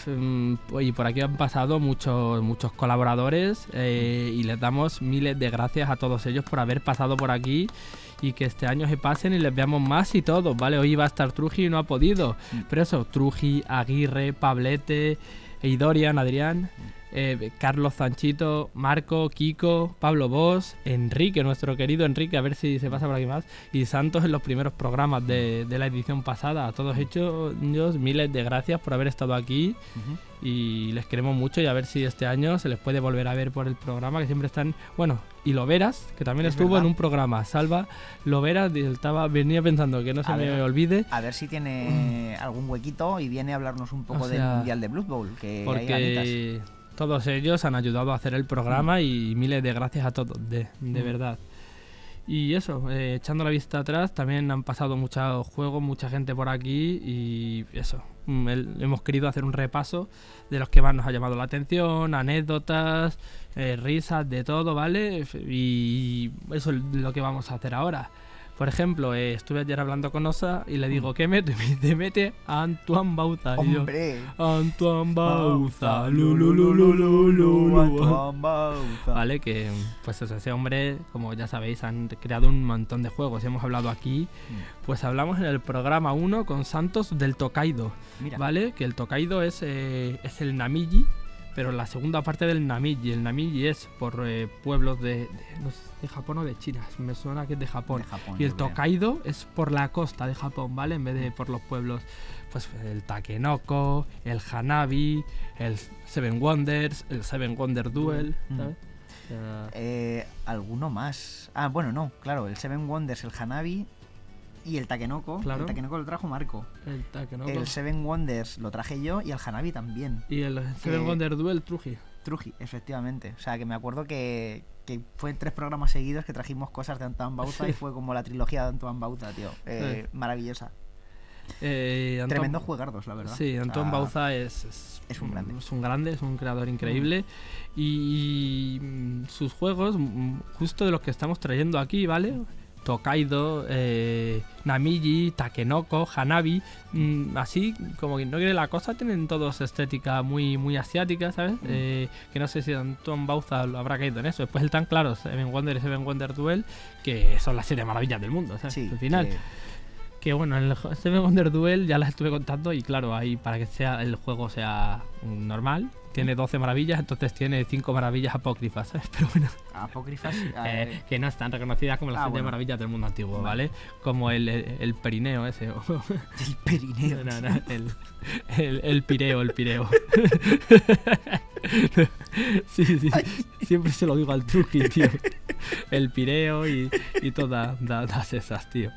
Speaker 1: mm, y por aquí han pasado muchos, muchos colaboradores eh, y les damos miles de gracias a todos ellos por haber pasado por aquí y que este año se pasen y les veamos más y todo, ¿vale? Hoy iba a estar Truji y no ha podido, mm. pero eso, Truji, Aguirre, Pablete, Eidorian, Adrián eh, Carlos Zanchito, Marco, Kiko, Pablo Bosch, Enrique, nuestro querido Enrique, a ver si se pasa por aquí más, y Santos en los primeros programas de, de la edición pasada. A todos ellos, miles de gracias por haber estado aquí y les queremos mucho y a ver si este año se les puede volver a ver por el programa que siempre están bueno y Loveras que también
Speaker 2: Es
Speaker 1: estuvo
Speaker 2: verdad.
Speaker 1: en un programa Salva Loveras estaba venía pensando que no se
Speaker 2: A
Speaker 1: me
Speaker 2: ver.
Speaker 1: olvide
Speaker 2: A ver si tiene algún huequito y viene a hablarnos un poco
Speaker 1: O
Speaker 2: del Mundial de Blood Bowl. Que hay
Speaker 1: porque todos ellos han ayudado a hacer el programa y miles de gracias a todos de, de
Speaker 2: Mm.
Speaker 1: verdad y eso, eh, echando la vista atrás, también han pasado muchos juegos, mucha gente por aquí y eso. mm, el- hemos querido hacer un repaso de los que más nos ha llamado la atención, anécdotas, eh, risas, de todo, ¿vale? Y eso es lo que vamos a hacer ahora. Por ejemplo, eh, estuve ayer hablando con Osa y le digo, ¿qué meto? Y [LAUGHS] me dice, mete a Antoine Bauza. Y yo,
Speaker 2: ¡Hombre!
Speaker 1: Antoine Bauza.
Speaker 2: Antoine Bauza.
Speaker 1: Vale, que pues eso, ese hombre, como ya sabéis, han creado un montón de juegos. Hemos hablado aquí, pues hablamos en el programa 1 con Santos del Tokaido,
Speaker 2: Mira,
Speaker 1: ¿vale? Que el Tokaido es, eh, es el Namiji, pero la segunda parte del Namiji. El Namiji es por eh, pueblos de, de, no sé, de Japón o de China, me suena que es de Japón.
Speaker 2: de Japón,
Speaker 1: Y el
Speaker 2: creo.
Speaker 1: Tokaido es por la costa de Japón, ¿vale? En vez de por los pueblos. Pues el Takenoko, el Hanabi, el Seven Wonders, el Seven Wonder Duel,
Speaker 2: Mm.
Speaker 1: ¿sabes? O sea,
Speaker 2: Eh, ¿Alguno más? Ah, bueno, no, claro, el Seven Wonders, el Hanabi y el Takenoko.
Speaker 1: Claro.
Speaker 2: El Takenoko lo trajo Marco.
Speaker 1: el Takenoko.
Speaker 2: El Seven Wonders lo traje yo y el Hanabi también.
Speaker 1: y el Seven
Speaker 2: que-
Speaker 1: Wonder Duel Truji.
Speaker 2: Truji, efectivamente. O sea, que me acuerdo que, que fue en tres programas seguidos que trajimos cosas de Antoine Bauza y [LAUGHS] fue como la trilogía de Antoine Bauza, tío. Eh, Maravillosa.
Speaker 1: Eh, Anton-
Speaker 2: Tremendo juegardos, la verdad.
Speaker 1: Sí, Anton
Speaker 2: Ah,
Speaker 1: Bauza es, es,
Speaker 2: es un grande.
Speaker 1: Es un grande, es un creador increíble. Y, mm, sus juegos, mm, justo de los que estamos trayendo aquí, ¿vale? Tokaido, eh, Namiji, Takenoko, Hanabi, mm, así como que no quiere la cosa, tienen todos estética muy muy asiática, ¿sabes? Eh, que no sé si Anton Bauza lo habrá caído en eso. Después el tan claro, Seven Wonder y Seven Wonder Duel, que son las siete maravillas del mundo, ¿sabes?
Speaker 2: Sí,
Speaker 1: Al final.
Speaker 2: que-
Speaker 1: Que bueno, en el Seven Wonder Duel ya las estuve contando y claro, ahí para que sea el juego sea mm, normal, tiene 12 maravillas, entonces tiene 5 maravillas apócrifas, ¿sabes? [LAUGHS] Pero bueno,
Speaker 2: Apócrifas.
Speaker 1: eh, que no están reconocidas como las
Speaker 2: Ah,
Speaker 1: 7
Speaker 2: bueno.
Speaker 1: maravillas del mundo antiguo,
Speaker 2: Vale.
Speaker 1: Como el, el, el perineo ese, [LAUGHS]
Speaker 2: El perineo.
Speaker 1: no, no, el, el, el pireo, el pireo. [LAUGHS] sí, sí, siempre se lo digo al truqui, tío. El pireo y, y todas da- esas, tío.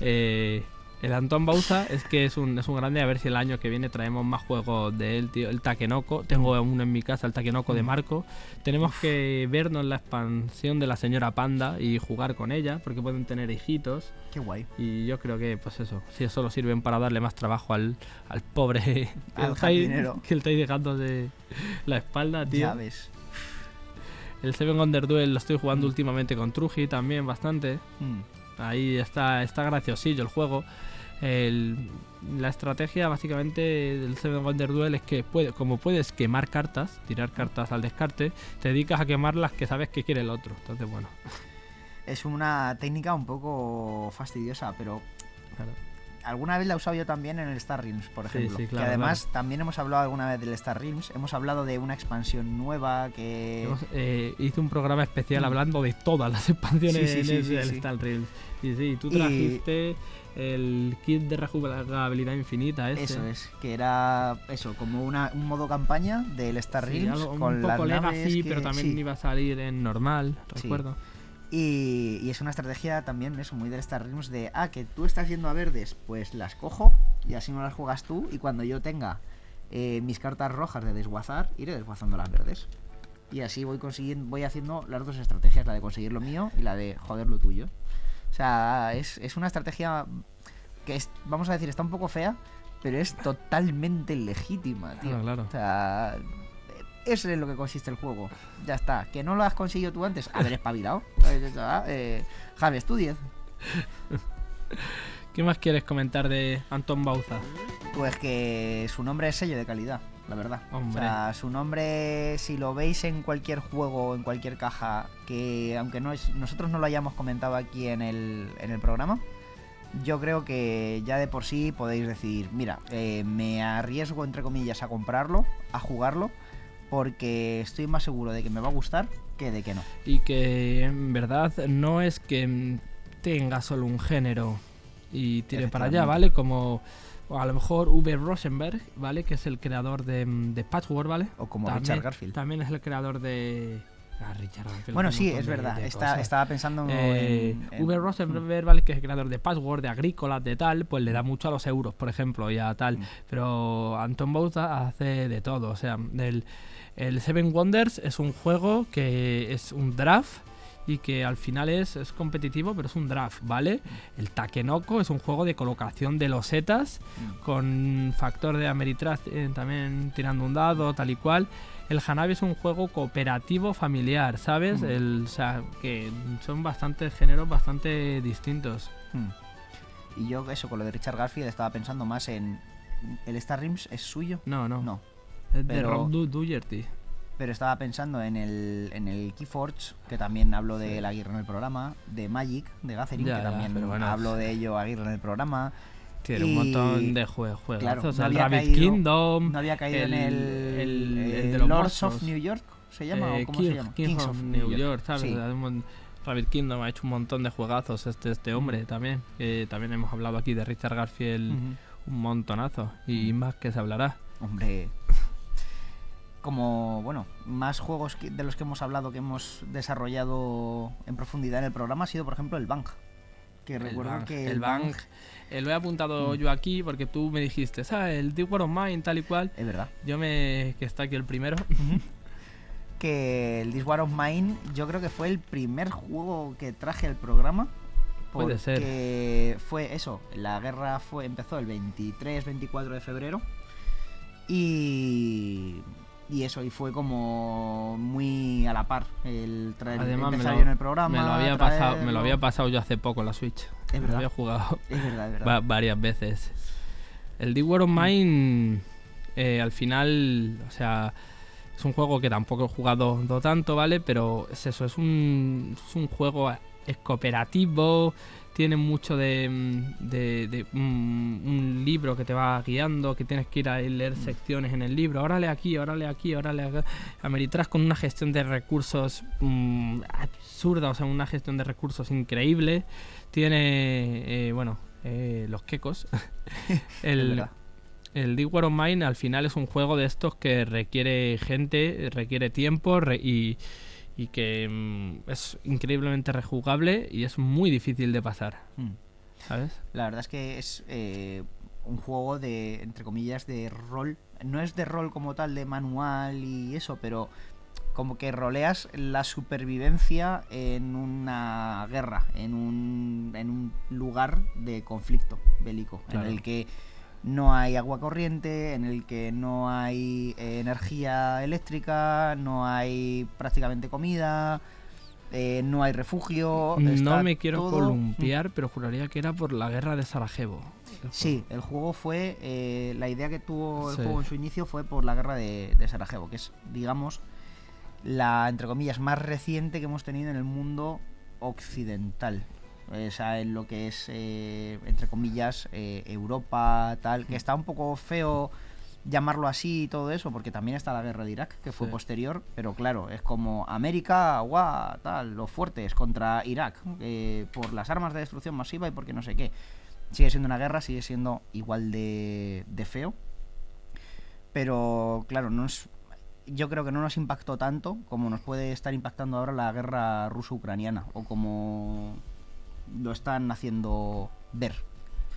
Speaker 1: Eh, el Antón Bauza es que es un, es un grande. A ver si el año que viene traemos más juegos de él, tío. El Takenoko. Tengo uno en mi casa, el Takenoko de Marco. Tenemos que vernos la expansión de la señora Panda y jugar con ella, porque pueden tener hijitos.
Speaker 2: Qué guay.
Speaker 1: Y yo creo que, pues eso, si eso lo sirven para darle más trabajo al, al pobre [LAUGHS]
Speaker 2: Al jardinero.
Speaker 1: que le estáis dejando de la espalda, tío.
Speaker 2: Ya ves.
Speaker 1: El Seven Wonder Duel lo estoy jugando últimamente con Truji también bastante.
Speaker 2: Mm.
Speaker 1: Ahí está, está graciosillo el juego. El- la estrategia básicamente del Seven Wonder Duel es que puede, como puedes quemar cartas, tirar cartas al descarte, te dedicas a quemar las que sabes que quiere el otro. Entonces, bueno,
Speaker 2: Es una técnica un poco fastidiosa, pero
Speaker 1: claro.
Speaker 2: Alguna vez la he usado yo también en el Star Realms, por
Speaker 1: Sí,
Speaker 2: ejemplo.
Speaker 1: sí, claro,
Speaker 2: que además también hemos hablado alguna vez del Star Realms. Hemos hablado de una expansión nueva que.
Speaker 1: Hemos, eh, hice un programa especial
Speaker 2: Mm.
Speaker 1: hablando de todas las expansiones
Speaker 2: Sí, sí, sí,
Speaker 1: en
Speaker 2: sí,
Speaker 1: el
Speaker 2: sí.
Speaker 1: Star Realms. Y sí, tú
Speaker 2: Y-
Speaker 1: trajiste el kit de rejugabilidad infinita ese.
Speaker 2: Eso es, que era eso, como una, un modo campaña del Star
Speaker 1: Sí,
Speaker 2: Realms
Speaker 1: algo
Speaker 2: con
Speaker 1: un
Speaker 2: las
Speaker 1: poco
Speaker 2: naves
Speaker 1: legacy,
Speaker 2: que-
Speaker 1: pero también
Speaker 2: sí.
Speaker 1: iba a salir en normal,
Speaker 2: Sí. Y es una estrategia también, eso, muy del Star Realms de, ah, que tú estás yendo a verdes, pues las cojo y así no las juegas tú y cuando yo tenga eh, mis cartas rojas de desguazar, iré desguazando las verdes. Y así voy consiguiendo, voy haciendo las dos estrategias, la de conseguir lo mío y la de joder lo tuyo. O sea, es, es una estrategia que es, vamos a decir, está un poco fea, pero es totalmente legítima, tío.
Speaker 1: Claro, claro.
Speaker 2: O sea, eso es lo que consiste el juego. Ya está. Que no lo has conseguido tú antes, haber espabilado. Eh, eh, Javi, tú 10. [LAUGHS]
Speaker 1: ¿Qué más quieres comentar de Anton Bauza?
Speaker 2: Pues que su nombre es sello de calidad, la verdad.
Speaker 1: Hombre.
Speaker 2: O sea, su nombre, si lo veis en cualquier juego, en cualquier caja, que aunque no es, nosotros no lo hayamos comentado aquí en el, en el programa, yo creo que ya de por sí podéis decir, mira, eh, me arriesgo entre comillas a comprarlo, a jugarlo, porque estoy más seguro de que me va a gustar que de que no.
Speaker 1: Y que en verdad no es que mm, tenga solo un género y tire para allá, ¿vale? Como o a lo mejor Uwe Rosenberg, ¿vale? Que es el creador de, mm, de Patchwork, ¿vale?
Speaker 2: O como
Speaker 1: También-
Speaker 2: Richard Garfield.
Speaker 1: También es el creador de... Ah, Richard Garfield.
Speaker 2: Bueno, sí, es verdad. Está- estaba pensando
Speaker 1: Eh,
Speaker 2: en, en-
Speaker 1: Uwe Rosenberg, ¿vale? que es el creador de Password, de Agrícolas, de tal, pues le da mucho a los euros, por ejemplo, y a tal.
Speaker 2: Mm.
Speaker 1: Pero Anton Bauza hace de todo. O sea, el, el Seven Wonders es un juego que es un draft y que al final es, es competitivo, pero es un draft, ¿vale? El Takenoko es un juego de colocación de losetas
Speaker 2: Mm.
Speaker 1: con factor de Ameritrash eh, también tirando un dado, tal y cual. El Hanabi es un juego cooperativo familiar, ¿sabes?
Speaker 2: Mm.
Speaker 1: El, o sea, que son bastantes géneros bastante distintos.
Speaker 2: Mm. Y yo, eso, con lo de Richard Garfield, estaba pensando más en. ¿El Star Rims es suyo?
Speaker 1: No, no.
Speaker 2: No.
Speaker 1: Es de Rob Du-.
Speaker 2: Pero estaba pensando en el, en el Keyforge, que también hablo de la Aguirre en el programa, de Magic, de Gathering,
Speaker 1: Ya,
Speaker 2: que
Speaker 1: ya,
Speaker 2: también
Speaker 1: bueno.
Speaker 2: hablo de ello Aguirre en el programa.
Speaker 1: Tiene un
Speaker 2: Y-
Speaker 1: montón de jue- juegos.
Speaker 2: claro, no
Speaker 1: el
Speaker 2: había
Speaker 1: Rabbit
Speaker 2: caído-
Speaker 1: Kingdom.
Speaker 2: No había caído
Speaker 1: el-
Speaker 2: en el,
Speaker 1: el- el
Speaker 2: eh,
Speaker 1: de los
Speaker 2: Lords of. New York, ¿se llama?
Speaker 1: eh,
Speaker 2: ¿O cómo
Speaker 1: King-
Speaker 2: se llama?
Speaker 1: Kings of New York, ¿sabes?
Speaker 2: Sí.
Speaker 1: O sea, un Rabbit Kingdom ha hecho un montón de juegazos este, este hombre también. Que también hemos hablado aquí de Richard Garfield un montonazo. Y más que se hablará.
Speaker 2: Hombre, como, bueno, más juegos que- de los que hemos hablado, que hemos desarrollado en profundidad en el programa, ha sido, por ejemplo, el Bang. Que recuerdo
Speaker 1: Bang,
Speaker 2: que
Speaker 1: el Bang, eh, lo he apuntado
Speaker 2: Mm.
Speaker 1: yo aquí porque tú me dijiste, ¿sabes? El Deep War of Mine, tal y cual.
Speaker 2: Es verdad.
Speaker 1: Yo me. que está aquí el primero. [LAUGHS]
Speaker 2: que el This War of Mine yo creo que fue el primer juego que traje al programa.
Speaker 1: Puede ser.
Speaker 2: fue eso, la guerra fue empezó el 23-24 de febrero y y eso y fue como muy a la par el traer
Speaker 1: Además, me lo,
Speaker 2: en el programa
Speaker 1: me lo había pasado, me lo había pasado yo hace poco en la Switch.
Speaker 2: Es
Speaker 1: Me lo
Speaker 2: verdad.
Speaker 1: había jugado
Speaker 2: Es verdad, es verdad.
Speaker 1: varias veces. El Deep War of Mine, eh, al final, o sea, es un juego que tampoco he jugado do tanto, ¿vale? Pero es eso, es un, es un juego, es cooperativo, tiene mucho de, mm, de- de, mm, un libro que te va guiando, que tienes que ir a leer secciones en el libro. Órale aquí, órale aquí, órale acá. Ameritrash con una gestión de recursos mm, absurda, o sea, una gestión de recursos increíble. Tiene, eh, bueno, eh, los quecos. [LAUGHS] [LAUGHS] El, el Deep War of Mine al final es un juego de estos que requiere gente, requiere tiempo re- y, y que mm, es increíblemente rejugable y es muy difícil de pasar,
Speaker 2: Mm.
Speaker 1: ¿sabes?
Speaker 2: La verdad es que es eh, un juego de, entre comillas, de rol. No es de rol como tal, de manual y eso, pero como que roleas la supervivencia en una guerra, en un, en un lugar de conflicto bélico,
Speaker 1: Claro.
Speaker 2: en el que no hay agua corriente, en el que no hay eh, energía eléctrica, no hay prácticamente comida, eh, no hay refugio.
Speaker 1: No
Speaker 2: está
Speaker 1: me quiero
Speaker 2: todo-
Speaker 1: columpiar, pero juraría que era por la guerra de Sarajevo.
Speaker 2: Sí, el juego fue. eh, la idea que tuvo el
Speaker 1: Sí.
Speaker 2: juego en su inicio fue por la guerra de, de Sarajevo, que es, digamos, la, entre comillas, más reciente que hemos tenido en el mundo occidental. O sea, en lo que es, eh, entre comillas, eh, Europa, tal, que está un poco feo llamarlo así y todo eso, porque también está la guerra de Irak, que fue
Speaker 1: Sí.
Speaker 2: posterior, pero claro, es como América, guau, tal, los fuertes contra Irak, eh, por las armas de destrucción masiva y porque no sé qué. Sigue siendo una guerra, sigue siendo igual de, de feo, pero claro, no es, yo creo que no nos impactó tanto como nos puede estar impactando ahora la guerra ruso-ucraniana, o como lo están haciendo ver.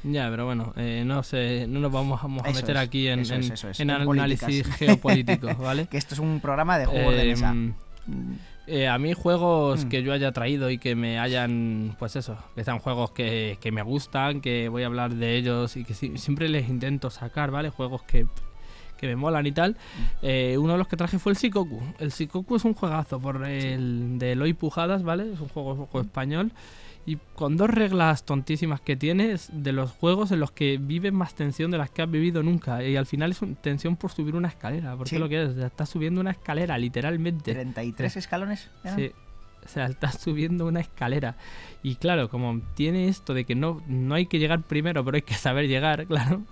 Speaker 1: Ya, pero bueno, eh, no sé, no nos vamos, vamos a
Speaker 2: Eso
Speaker 1: meter
Speaker 2: es,
Speaker 1: aquí en,
Speaker 2: eso es,
Speaker 1: en-
Speaker 2: eso es,
Speaker 1: en
Speaker 2: en
Speaker 1: análisis
Speaker 2: políticas.
Speaker 1: geopolítico, [LAUGHS] ¿vale?
Speaker 2: Que esto es un programa de juegos de mesa.
Speaker 1: Em, Eh, a mí juegos
Speaker 2: Mm.
Speaker 1: que yo haya traído y que me hayan, pues eso, que sean juegos que, que me gustan, que voy a hablar de ellos y que si- siempre les intento sacar, ¿vale? Juegos que, que me molan y tal. Eh, uno de los que traje fue el Sikoku. El Sikoku es un juegazo por el de Eloy Pujadas, ¿vale? Es un juego, un juego español. Y con dos reglas tontísimas que tiene, es de los juegos en los que vives más tensión de las que has vivido nunca. Y al final es un- tensión por subir una escalera, porque
Speaker 2: Sí.
Speaker 1: lo que es, estás subiendo una escalera, literalmente.
Speaker 2: 33 escalones.
Speaker 1: Sí. O sea, estás subiendo una escalera. Y claro, como tiene esto de que no, no hay que llegar primero, pero hay que saber llegar, [LAUGHS] claro.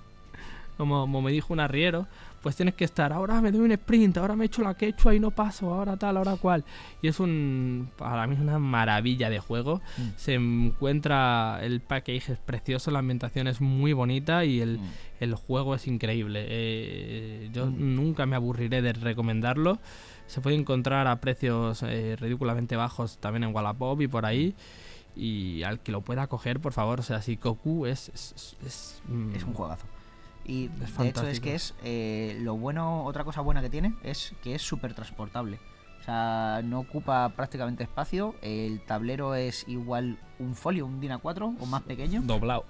Speaker 1: como, como me dijo un arriero, pues tienes que estar, ahora me doy un sprint, ahora me echo la quechua y no paso, ahora tal, ahora cual. Y es un, para mí es una maravilla de juego.
Speaker 2: Mm.
Speaker 1: Se encuentra, el package es precioso, la ambientación es muy bonita y el,
Speaker 2: Mm.
Speaker 1: el juego es increíble. Eh, yo
Speaker 2: Mm.
Speaker 1: nunca me aburriré de recomendarlo. Se puede encontrar a precios eh, ridículamente bajos también en Wallapop y por ahí. Y al que lo pueda coger, por favor, o sea, si Goku es... Es, es, es,
Speaker 2: Es un juegazo. Y de hecho es que es eh, lo bueno, otra cosa buena que tiene es que es súper transportable. O sea, no ocupa prácticamente espacio. El tablero es igual un folio, un DIN A4 o más pequeño,
Speaker 1: doblado.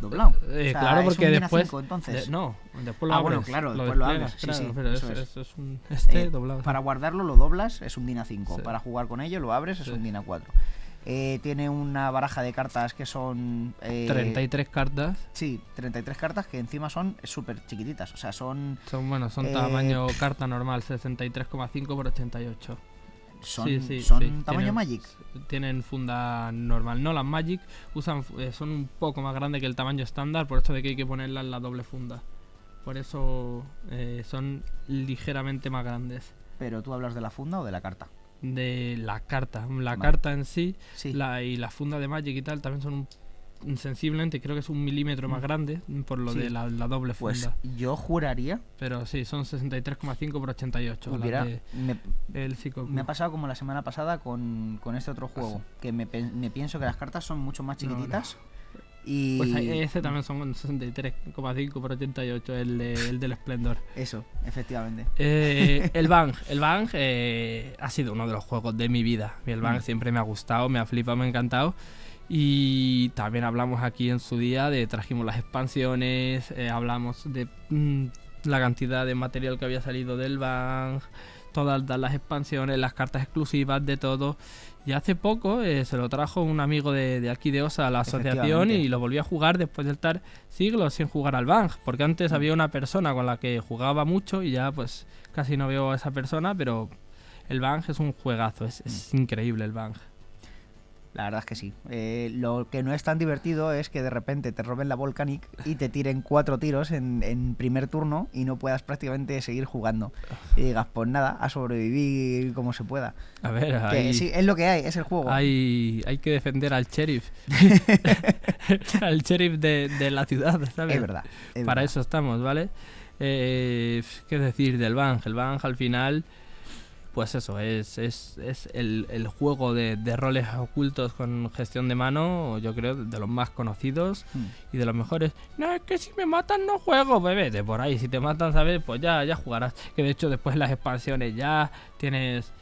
Speaker 2: doblado.
Speaker 1: Eh,
Speaker 2: O sea,
Speaker 1: claro,
Speaker 2: es
Speaker 1: porque después...
Speaker 2: A5, entonces.
Speaker 1: de- no, después lo
Speaker 2: Ah, bueno,
Speaker 1: abres,
Speaker 2: claro,
Speaker 1: lo
Speaker 2: después lo abres, sí,
Speaker 1: claro,
Speaker 2: sí,
Speaker 1: pero
Speaker 2: eso
Speaker 1: es,
Speaker 2: es.
Speaker 1: es un [LAUGHS] este
Speaker 2: Eh,
Speaker 1: doblado.
Speaker 2: Para guardarlo lo doblas, es un DIN A5.
Speaker 1: Sí.
Speaker 2: Para jugar con ello lo abres, es
Speaker 1: Sí.
Speaker 2: un DIN A4. Eh, tiene una baraja de cartas que son... eh,
Speaker 1: 33 cartas.
Speaker 2: Sí, 33 cartas que encima son súper chiquititas. O sea, son...
Speaker 1: Son, bueno, son
Speaker 2: Eh,
Speaker 1: tamaño carta normal, 63,5 por 88.
Speaker 2: Son,
Speaker 1: Sí, sí,
Speaker 2: son
Speaker 1: sí,
Speaker 2: tamaño
Speaker 1: tienen-
Speaker 2: Magic.
Speaker 1: Tienen funda normal. No, las Magic usan, eh, son un poco más grandes que el tamaño estándar, por eso de que hay que ponerlas en la doble funda. Por eso eh, son ligeramente más grandes.
Speaker 2: Pero tú hablas de la funda o de la carta.
Speaker 1: De la carta. La
Speaker 2: Vale.
Speaker 1: carta en sí
Speaker 2: Sí.
Speaker 1: la, y la funda de Magic y tal también son un- sensiblemente, creo que es un milímetro más
Speaker 2: Mm.
Speaker 1: grande por lo
Speaker 2: Sí.
Speaker 1: de la, la doble
Speaker 2: Pues
Speaker 1: funda.
Speaker 2: yo juraría
Speaker 1: Pero sí, son 63,5 por 88. las
Speaker 2: hubiera,
Speaker 1: de-
Speaker 2: me,
Speaker 1: el
Speaker 2: me ha pasado como la semana pasada con, con este
Speaker 1: Ah,
Speaker 2: otro juego. Que me, me pienso que las cartas son mucho más
Speaker 1: No, no.
Speaker 2: Y
Speaker 1: Pues ese también son 63,5 por 88, el, de- el del Splendor. [LAUGHS]
Speaker 2: eso, efectivamente.
Speaker 1: Eh, [LAUGHS] el Bang, el Bang eh, ha sido uno de los juegos de mi vida. El Bang
Speaker 2: Mm.
Speaker 1: siempre me ha gustado, me ha flipado, me ha encantado. Y también hablamos aquí en su día de trajimos las expansiones, eh, hablamos de mm, la cantidad de material que había salido del Bang, todas las expansiones, las cartas exclusivas, de todo. Y hace poco eh, se lo trajo un amigo de, de aquí de Osa a la asociación y lo volvió a jugar después de estar siglos sin jugar al Bang. Porque antes
Speaker 2: Mm.
Speaker 1: había una persona con la que jugaba mucho y ya pues casi no veo a esa persona, pero el Bang es un juegazo, es, es
Speaker 2: Mm.
Speaker 1: increíble el Bang.
Speaker 2: La verdad es que sí. Eh, lo que no es tan divertido es que de repente te roben la Volcanic y te tiren cuatro tiros en, en primer turno y no puedas prácticamente seguir jugando. Y digas, pues nada, a sobrevivir como se pueda.
Speaker 1: A ver, hay,
Speaker 2: sí, es lo que hay, es el juego.
Speaker 1: hay, hay que defender al sheriff. [LAUGHS] al sheriff de, de la ciudad, ¿sabes?
Speaker 2: Es verdad. es
Speaker 1: Para
Speaker 2: verdad.
Speaker 1: eso estamos, ¿vale? Eh, ¿Qué decir del Bang? El Bang al final, pues eso, es, es, es el, el juego de, de roles ocultos con gestión de mano, yo creo, de los más conocidos
Speaker 2: Mm.
Speaker 1: y de los mejores. No, es que si me matan no juego, bebé, de por ahí. Si te matan, ¿sabes? Pues ya, ya jugarás. Que de hecho después las expansiones ya tienes...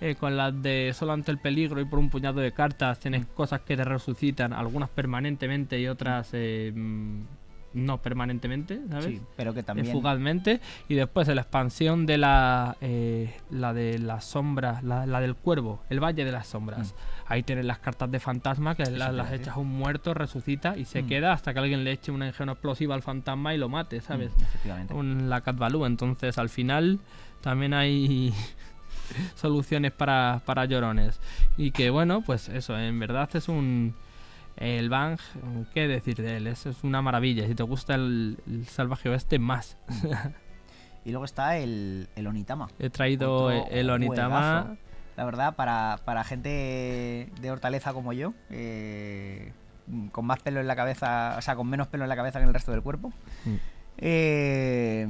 Speaker 1: eh, con las de solo ante el peligro y por un puñado de cartas tienes cosas que te resucitan, algunas permanentemente y otras eh, no permanentemente, ¿sabes?
Speaker 2: Sí, pero que
Speaker 1: Eh,
Speaker 2: también.
Speaker 1: fugazmente y después la expansión de la eh, la de las sombras la, la del cuervo el valle de las sombras ahí tienes las cartas de fantasma que la- las echas a un muerto resucita y se
Speaker 2: Mm.
Speaker 1: queda hasta que alguien le eche una ingenua explosiva al fantasma y lo mate sabes
Speaker 2: Mm, efectivamente.
Speaker 1: un, la Cat Baloo. entonces al final también hay [LAUGHS] soluciones para, para llorones y que bueno pues eso en verdad es un el Bang, ¿qué decir de él? Es, es una maravilla. Si te gusta el, el salvaje oeste, más. [LAUGHS]
Speaker 2: Y luego está el, el Onitama.
Speaker 1: He traído
Speaker 2: Otro
Speaker 1: el Onitama.
Speaker 2: juegazo. La verdad, para, para gente de Hortaleza como yo, eh, con más pelo en la cabeza, o sea, con menos pelo en la cabeza que en el resto del cuerpo,
Speaker 1: Mm.
Speaker 2: eh,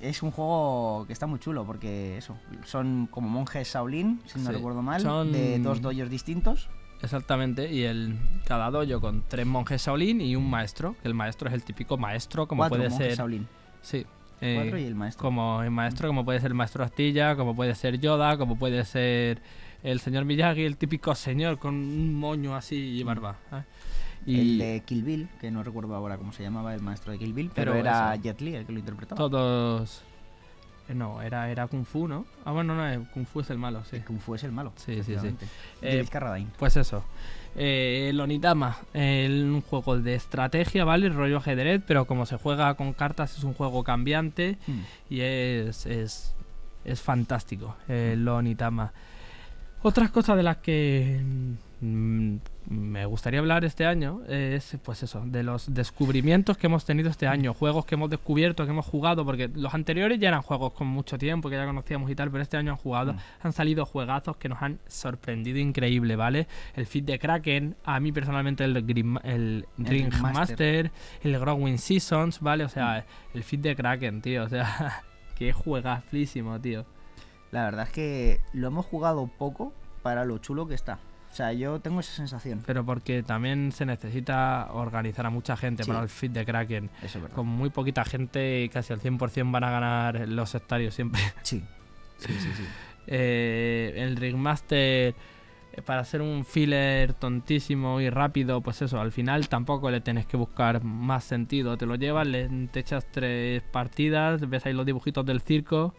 Speaker 2: es un juego que está muy chulo porque eso, son como monjes Shaolin, si no
Speaker 1: Sí,
Speaker 2: recuerdo mal,
Speaker 1: son-
Speaker 2: de dos doyos distintos.
Speaker 1: Exactamente. Y el cada dojo con tres monjes Shaolin y un maestro. Que el maestro es el típico maestro, como
Speaker 2: cuatro
Speaker 1: puede
Speaker 2: monjes
Speaker 1: ser.
Speaker 2: Shaolin.
Speaker 1: Sí. eh,
Speaker 2: Cuatro y el maestro.
Speaker 1: como el maestro, como puede ser el maestro Astilla, como puede ser Yoda, como puede ser el señor Miyagi, el típico señor con un moño así y barba. ¿sabes? Y
Speaker 2: El de Kill Bill, que no recuerdo ahora cómo se llamaba el maestro de Kill Bill, pero,
Speaker 1: Pero
Speaker 2: era
Speaker 1: eso.
Speaker 2: Jet Li el que lo interpretaba.
Speaker 1: todos. Eh, No, era, era Kung Fu, ¿no? Ah, bueno, no, Kung Fu es el malo, sí.
Speaker 2: Kung Fu es el malo.
Speaker 1: Sí, sí, sí.
Speaker 2: efectivamente.
Speaker 1: Eh. Pues eso. Eh, el Onitama, el- un juego de estrategia, ¿vale? Rollo ajedrez, pero como se juega con cartas es un juego cambiante
Speaker 2: Hmm.
Speaker 1: y es, es, es fantástico el Onitama. Otras cosas de las que me gustaría hablar este año es pues eso, de los descubrimientos que hemos tenido este año, juegos que hemos descubierto, que hemos jugado, porque los anteriores ya eran juegos con mucho tiempo, que ya conocíamos y tal, pero este año han jugado,
Speaker 2: Mm.
Speaker 1: han salido juegazos que nos han sorprendido increíble, ¿vale? El Feed de Kraken, a mí personalmente el, Grim, el Dream. Master, el Growing Seasons, ¿vale? O
Speaker 2: Mm.
Speaker 1: sea, el Feed de Kraken, tío, o sea, [LAUGHS] qué juegaflísimo, tío.
Speaker 2: La verdad es que lo hemos jugado poco para lo chulo que está. O sea, yo tengo esa sensación.
Speaker 1: Pero porque también se necesita organizar a mucha gente
Speaker 2: Sí.
Speaker 1: para el Feed de Kraken.
Speaker 2: Eso es verdad.
Speaker 1: Con muy poquita gente, casi al 100% van a ganar los sectarios siempre. [LAUGHS]
Speaker 2: Sí. Sí, sí, sí.
Speaker 1: Eh, el Ringmaster, eh, para hacer un filler tontísimo y rápido, pues eso, al final tampoco le tienes que buscar más sentido. Te lo llevas, le, te echas tres partidas, ves ahí los dibujitos del circo.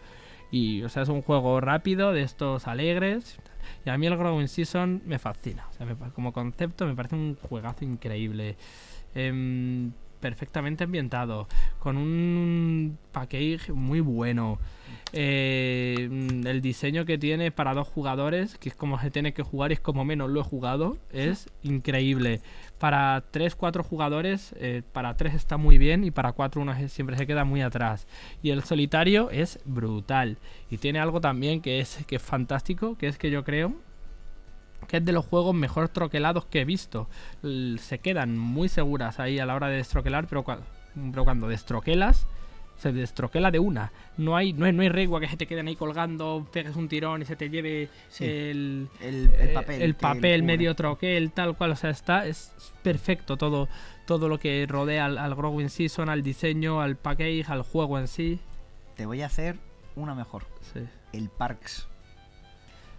Speaker 1: Y, o sea, es un juego rápido, de estos alegres. Y a mí el Growing Season me fascina. Como concepto me parece un juegazo increíble. Em, perfectamente ambientado. Con un package muy bueno. Eh, el diseño que tiene para dos jugadores, que es como se tiene que jugar y es como menos lo he jugado, es increíble. Para 3-4 jugadores, eh, para 3 está muy bien y para 4 uno siempre se queda muy atrás. Y el solitario es brutal. Y tiene algo también que es, que es fantástico, que es que yo creo que es de los juegos mejor troquelados que he visto. Se quedan muy seguras ahí a la hora de destroquelar, pero, cua- pero cuando destroquelas, se destroquela de una. No hay, no hay, no hay regua que se te queden ahí colgando, pegues un tirón y se te lleve
Speaker 2: Sí.
Speaker 1: el,
Speaker 2: El, el
Speaker 1: eh,
Speaker 2: papel.
Speaker 1: el papel medio troquel, tal cual. O sea, está, es perfecto todo, todo lo que rodea al, al Growing Season, al diseño, al package, al juego en sí.
Speaker 2: Te voy a hacer una mejor.
Speaker 1: Sí.
Speaker 2: El Parks.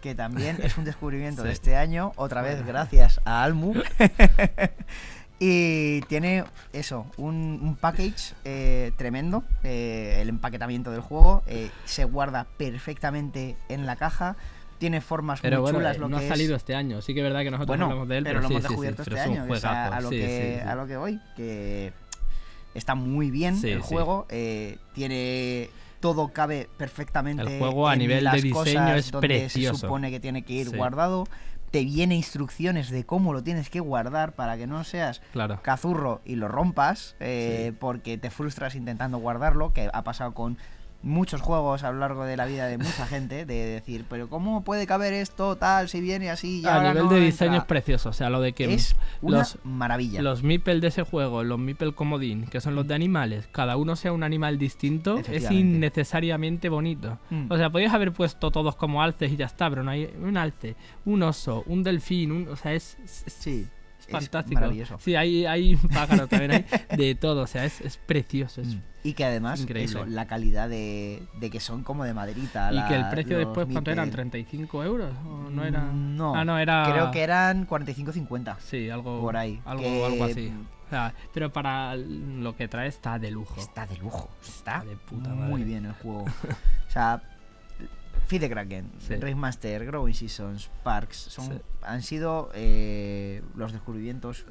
Speaker 2: Que también es un descubrimiento de [LAUGHS]
Speaker 1: Sí.
Speaker 2: este año, otra vez gracias a Almu. [LAUGHS] y tiene eso, un, un package eh, tremendo. eh, el empaquetamiento del juego eh, se guarda perfectamente en la caja. Tiene formas
Speaker 1: Pero
Speaker 2: muy
Speaker 1: bueno,
Speaker 2: chulas.
Speaker 1: eh,
Speaker 2: Lo
Speaker 1: no ha
Speaker 2: que
Speaker 1: salido
Speaker 2: es-
Speaker 1: este año. Sí que es verdad que nosotros
Speaker 2: bueno,
Speaker 1: hablamos de él,
Speaker 2: pero,
Speaker 1: pero,
Speaker 2: lo
Speaker 1: sí,
Speaker 2: hemos
Speaker 1: sí, sí,
Speaker 2: descubierto
Speaker 1: pero
Speaker 2: este
Speaker 1: es
Speaker 2: año.
Speaker 1: juegazo,
Speaker 2: a, lo
Speaker 1: sí,
Speaker 2: que,
Speaker 1: sí, sí.
Speaker 2: a lo que voy, que está muy bien
Speaker 1: Sí,
Speaker 2: el
Speaker 1: sí.
Speaker 2: juego. eh, tiene todo cabe perfectamente.
Speaker 1: El juego a
Speaker 2: en
Speaker 1: nivel de diseño
Speaker 2: cosas
Speaker 1: es
Speaker 2: donde
Speaker 1: precioso.
Speaker 2: Se supone que tiene que ir
Speaker 1: Sí.
Speaker 2: guardado. Te viene instrucciones de cómo lo tienes que guardar para que no seas
Speaker 1: Claro.
Speaker 2: cazurro y lo rompas, eh,
Speaker 1: Sí.
Speaker 2: porque te frustras intentando guardarlo, que ha pasado con muchos juegos a lo largo de la vida de mucha gente, de decir, pero ¿cómo puede caber esto tal si viene así? Y
Speaker 1: a nivel
Speaker 2: no
Speaker 1: de
Speaker 2: entra?".
Speaker 1: diseño es precioso. O sea, lo de que
Speaker 2: Es una
Speaker 1: los-
Speaker 2: maravilla.
Speaker 1: los meeple de ese juego, los meeple comodín, que son los de animales, cada uno sea un animal distinto, es innecesariamente bonito.
Speaker 2: Mm.
Speaker 1: O sea, podías haber puesto todos como alces y ya está, pero no hay un alce, un oso, un delfín, un, o sea, es, es-
Speaker 2: sí,
Speaker 1: fantástico.
Speaker 2: maravilloso.
Speaker 1: Sí, hay, hay pájaros también, hay de todo, o sea, es, es precioso. es-
Speaker 2: Mm. Y que además,
Speaker 1: increíble.
Speaker 2: eso, la calidad de, de que son como de maderita.
Speaker 1: Y que el precio después, ¿cuánto eran?
Speaker 2: Mipel.
Speaker 1: ¿35 euros? ¿O no era?
Speaker 2: No,
Speaker 1: Ah, no, era...
Speaker 2: creo que eran 45-50
Speaker 1: Sí, algo,
Speaker 2: por ahí.
Speaker 1: algo,
Speaker 2: que
Speaker 1: algo así. O sea, pero para lo que trae está de lujo.
Speaker 2: Está de lujo. Está,
Speaker 1: de puta
Speaker 2: muy
Speaker 1: madre.
Speaker 2: bien el juego. [LAUGHS] o sea, The Kraken,
Speaker 1: Sí.
Speaker 2: Ringmaster, Growing Seasons, Parks, son,
Speaker 1: Sí.
Speaker 2: han sido eh, los descubrimientos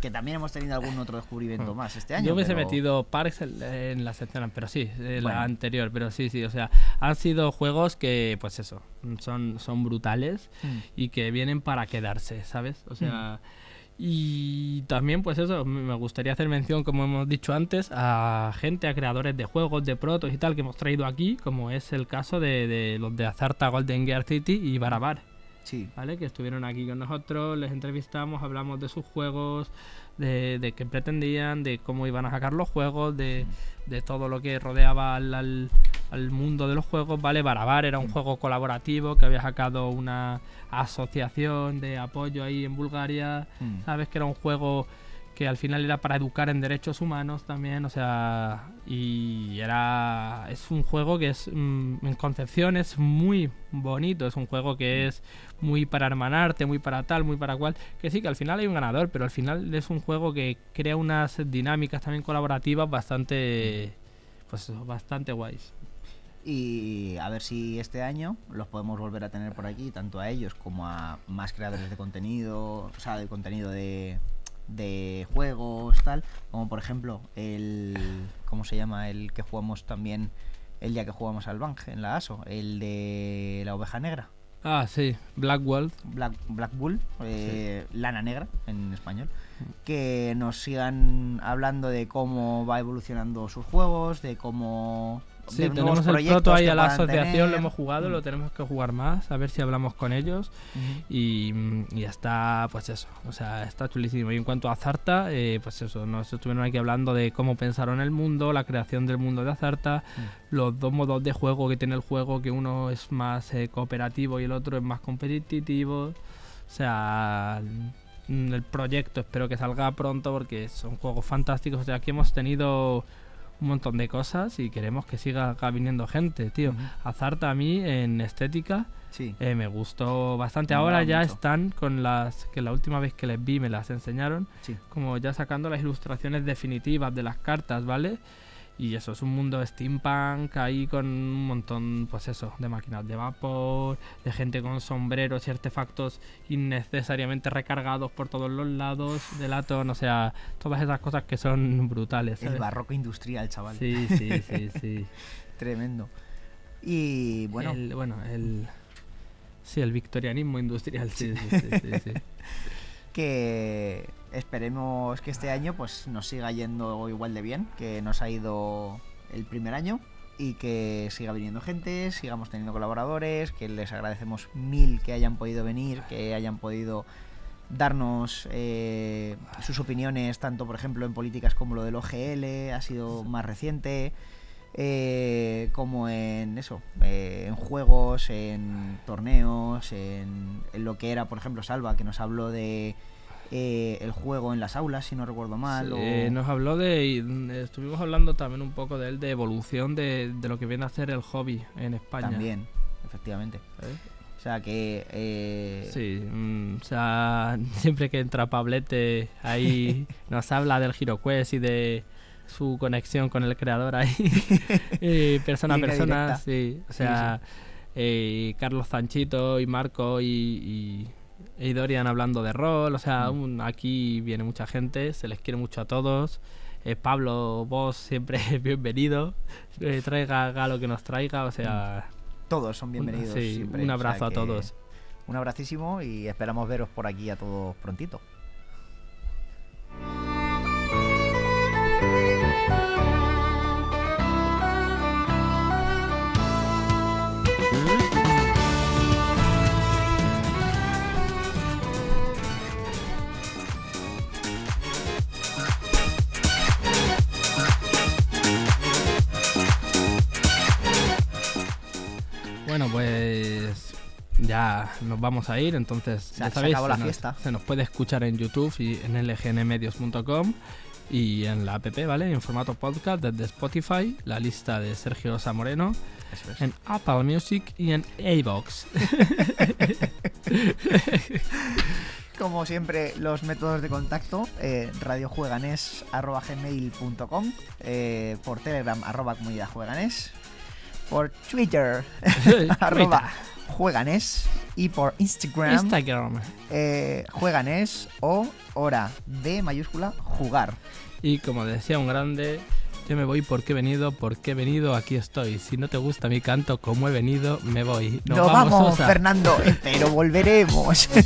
Speaker 2: que también hemos tenido algún otro descubrimiento
Speaker 1: Mm.
Speaker 2: más este año.
Speaker 1: Yo hubiese
Speaker 2: pero-
Speaker 1: metido Parks en, la sección, pero sí,
Speaker 2: Bueno.
Speaker 1: la anterior, pero sí, sí, o sea, han sido juegos que, pues eso, son, son brutales
Speaker 2: Mm.
Speaker 1: y que vienen para quedarse, ¿sabes? O sea, y también, pues eso, me gustaría hacer mención, como hemos dicho antes, a gente, a creadores de juegos, de protos y tal, que hemos traído aquí, como es el caso de, de los de Azarta Golden Gear City y Barabar.
Speaker 2: Sí.
Speaker 1: ¿vale? Que estuvieron aquí con nosotros, les entrevistamos, hablamos de sus juegos, de, de qué pretendían, de cómo iban a sacar los juegos, de, de todo lo que rodeaba al, al- al mundo de los juegos, ¿vale? Barabar era un juego colaborativo que había sacado una asociación de apoyo ahí en Bulgaria,
Speaker 2: Mm.
Speaker 1: ¿sabes? Que era un juego que al final era para educar en derechos humanos también, o sea, y era es un juego que es mm, en concepción es muy bonito, es un juego que es muy para hermanarte, muy para tal, muy para cual, que sí que al final hay un ganador, pero al final es un juego que crea unas dinámicas también colaborativas bastante pues bastante guays.
Speaker 2: Y a ver si este año los podemos volver a tener por aquí, tanto a ellos como a más creadores de contenido, o sea, de contenido de, de juegos, tal, como por ejemplo el, ¿cómo se llama? El que jugamos también el día que jugamos al Bang en la ASO, el de la oveja negra.
Speaker 1: Ah, sí, Black Wolf.
Speaker 2: Black, Black Bull, eh, Lana Negra en español, que nos sigan hablando de cómo va evolucionando sus juegos, de cómo...
Speaker 1: Sí, tenemos el proto ahí a la asociación,
Speaker 2: tener.
Speaker 1: lo hemos jugado, lo
Speaker 2: Mm.
Speaker 1: tenemos que jugar más, a ver si hablamos con ellos. Y, mm, y está, pues eso, o sea, está chulísimo. Y en cuanto a Azarta, eh, pues eso, nos estuvieron aquí hablando de cómo pensaron el mundo, la creación del mundo de Azarta,
Speaker 2: Mm.
Speaker 1: los dos modos de juego que tiene el juego, que uno es más eh, cooperativo y el otro es más competitivo. O sea, el proyecto espero que salga pronto porque son juegos fantásticos. O sea, aquí hemos tenido un montón de cosas y queremos que siga viniendo gente, tío.
Speaker 2: Ujú.
Speaker 1: Azarta a mí en estética
Speaker 2: Sí.
Speaker 1: eh, me gustó bastante.
Speaker 2: Me
Speaker 1: Ahora ya
Speaker 2: mucho.
Speaker 1: están con las que la última vez que les vi me las enseñaron,
Speaker 2: Sí.
Speaker 1: como ya sacando las ilustraciones definitivas de las cartas, ¿vale? Y eso es un mundo steampunk ahí con un montón, pues eso, de máquinas de vapor, de gente con sombreros y artefactos innecesariamente recargados por todos los lados, de latón, o sea, todas esas cosas que son brutales.
Speaker 2: El
Speaker 1: ¿sabes?
Speaker 2: barroco industrial, chaval.
Speaker 1: Sí, sí, sí, [LAUGHS] sí.
Speaker 2: Tremendo. Y bueno,
Speaker 1: el, bueno, el... Sí, el victorianismo industrial, sí, sí, sí, sí, sí. [LAUGHS]
Speaker 2: que esperemos que este año pues nos siga yendo igual de bien que nos ha ido el primer año y que siga viniendo gente, sigamos teniendo colaboradores, que les agradecemos mil que hayan podido venir, que hayan podido darnos eh, sus opiniones, tanto por ejemplo en políticas como lo del OGL, ha sido más reciente, eh, como en eso, eh, en juegos, en torneos, en, en lo que era, por ejemplo, Salva, que nos habló de eh, el juego en las aulas, si no recuerdo mal.
Speaker 1: Sí,
Speaker 2: o-
Speaker 1: eh, nos habló de. y, mm, Estuvimos hablando también un poco de él, de evolución de, de lo que viene a ser el hobby en España.
Speaker 2: También, efectivamente.
Speaker 1: ¿sabes?
Speaker 2: O sea que... eh,
Speaker 1: Sí, mm, o sea, [LAUGHS] siempre que entra Pablete ahí [LAUGHS] nos habla del HeroQuest y de su conexión con el creador ahí, [LAUGHS] eh, persona a persona, sí, o sea, eh, Carlos Zanchito y Marco y, y, y Dorian hablando de rol, o sea,
Speaker 2: Mm.
Speaker 1: un- aquí viene mucha gente, se les quiere mucho a todos. Eh, Pablo, vos siempre [LAUGHS] bienvenido, eh, traiga haga lo que nos traiga, o sea,
Speaker 2: Todos son bienvenidos.
Speaker 1: sí,
Speaker 2: siempre,
Speaker 1: un
Speaker 2: o sea
Speaker 1: abrazo a todos.
Speaker 2: Un abracísimo y esperamos veros por aquí a todos prontito.
Speaker 1: Nos vamos a ir, entonces
Speaker 2: Se-
Speaker 1: ya
Speaker 2: se
Speaker 1: sabéis,
Speaker 2: acabó la
Speaker 1: nos-
Speaker 2: fiesta.
Speaker 1: se nos puede escuchar en YouTube y en lgnmedios.com y en la app, ¿vale? En formato podcast desde Spotify, la lista de Sergio Samoreno,
Speaker 2: es.
Speaker 1: en Apple Music y en iVoox. [LAUGHS]
Speaker 2: Como siempre, los métodos de contacto, eh, radiojueganes.gmail.com, eh, por Telegram, arroba comunidad jueganes, por [LAUGHS] [LAUGHS] Twitter, arroba jueganes, y por Instagram,
Speaker 1: Instagram.
Speaker 2: eh, jueganes o hora de mayúscula jugar.
Speaker 1: Y como decía un grande, yo me voy porque he venido, porque he venido, aquí estoy. Si no te gusta mi canto, como he venido, me voy. Nos,
Speaker 2: Nos vamos. Fernando, [LAUGHS] pero volveremos. [LAUGHS]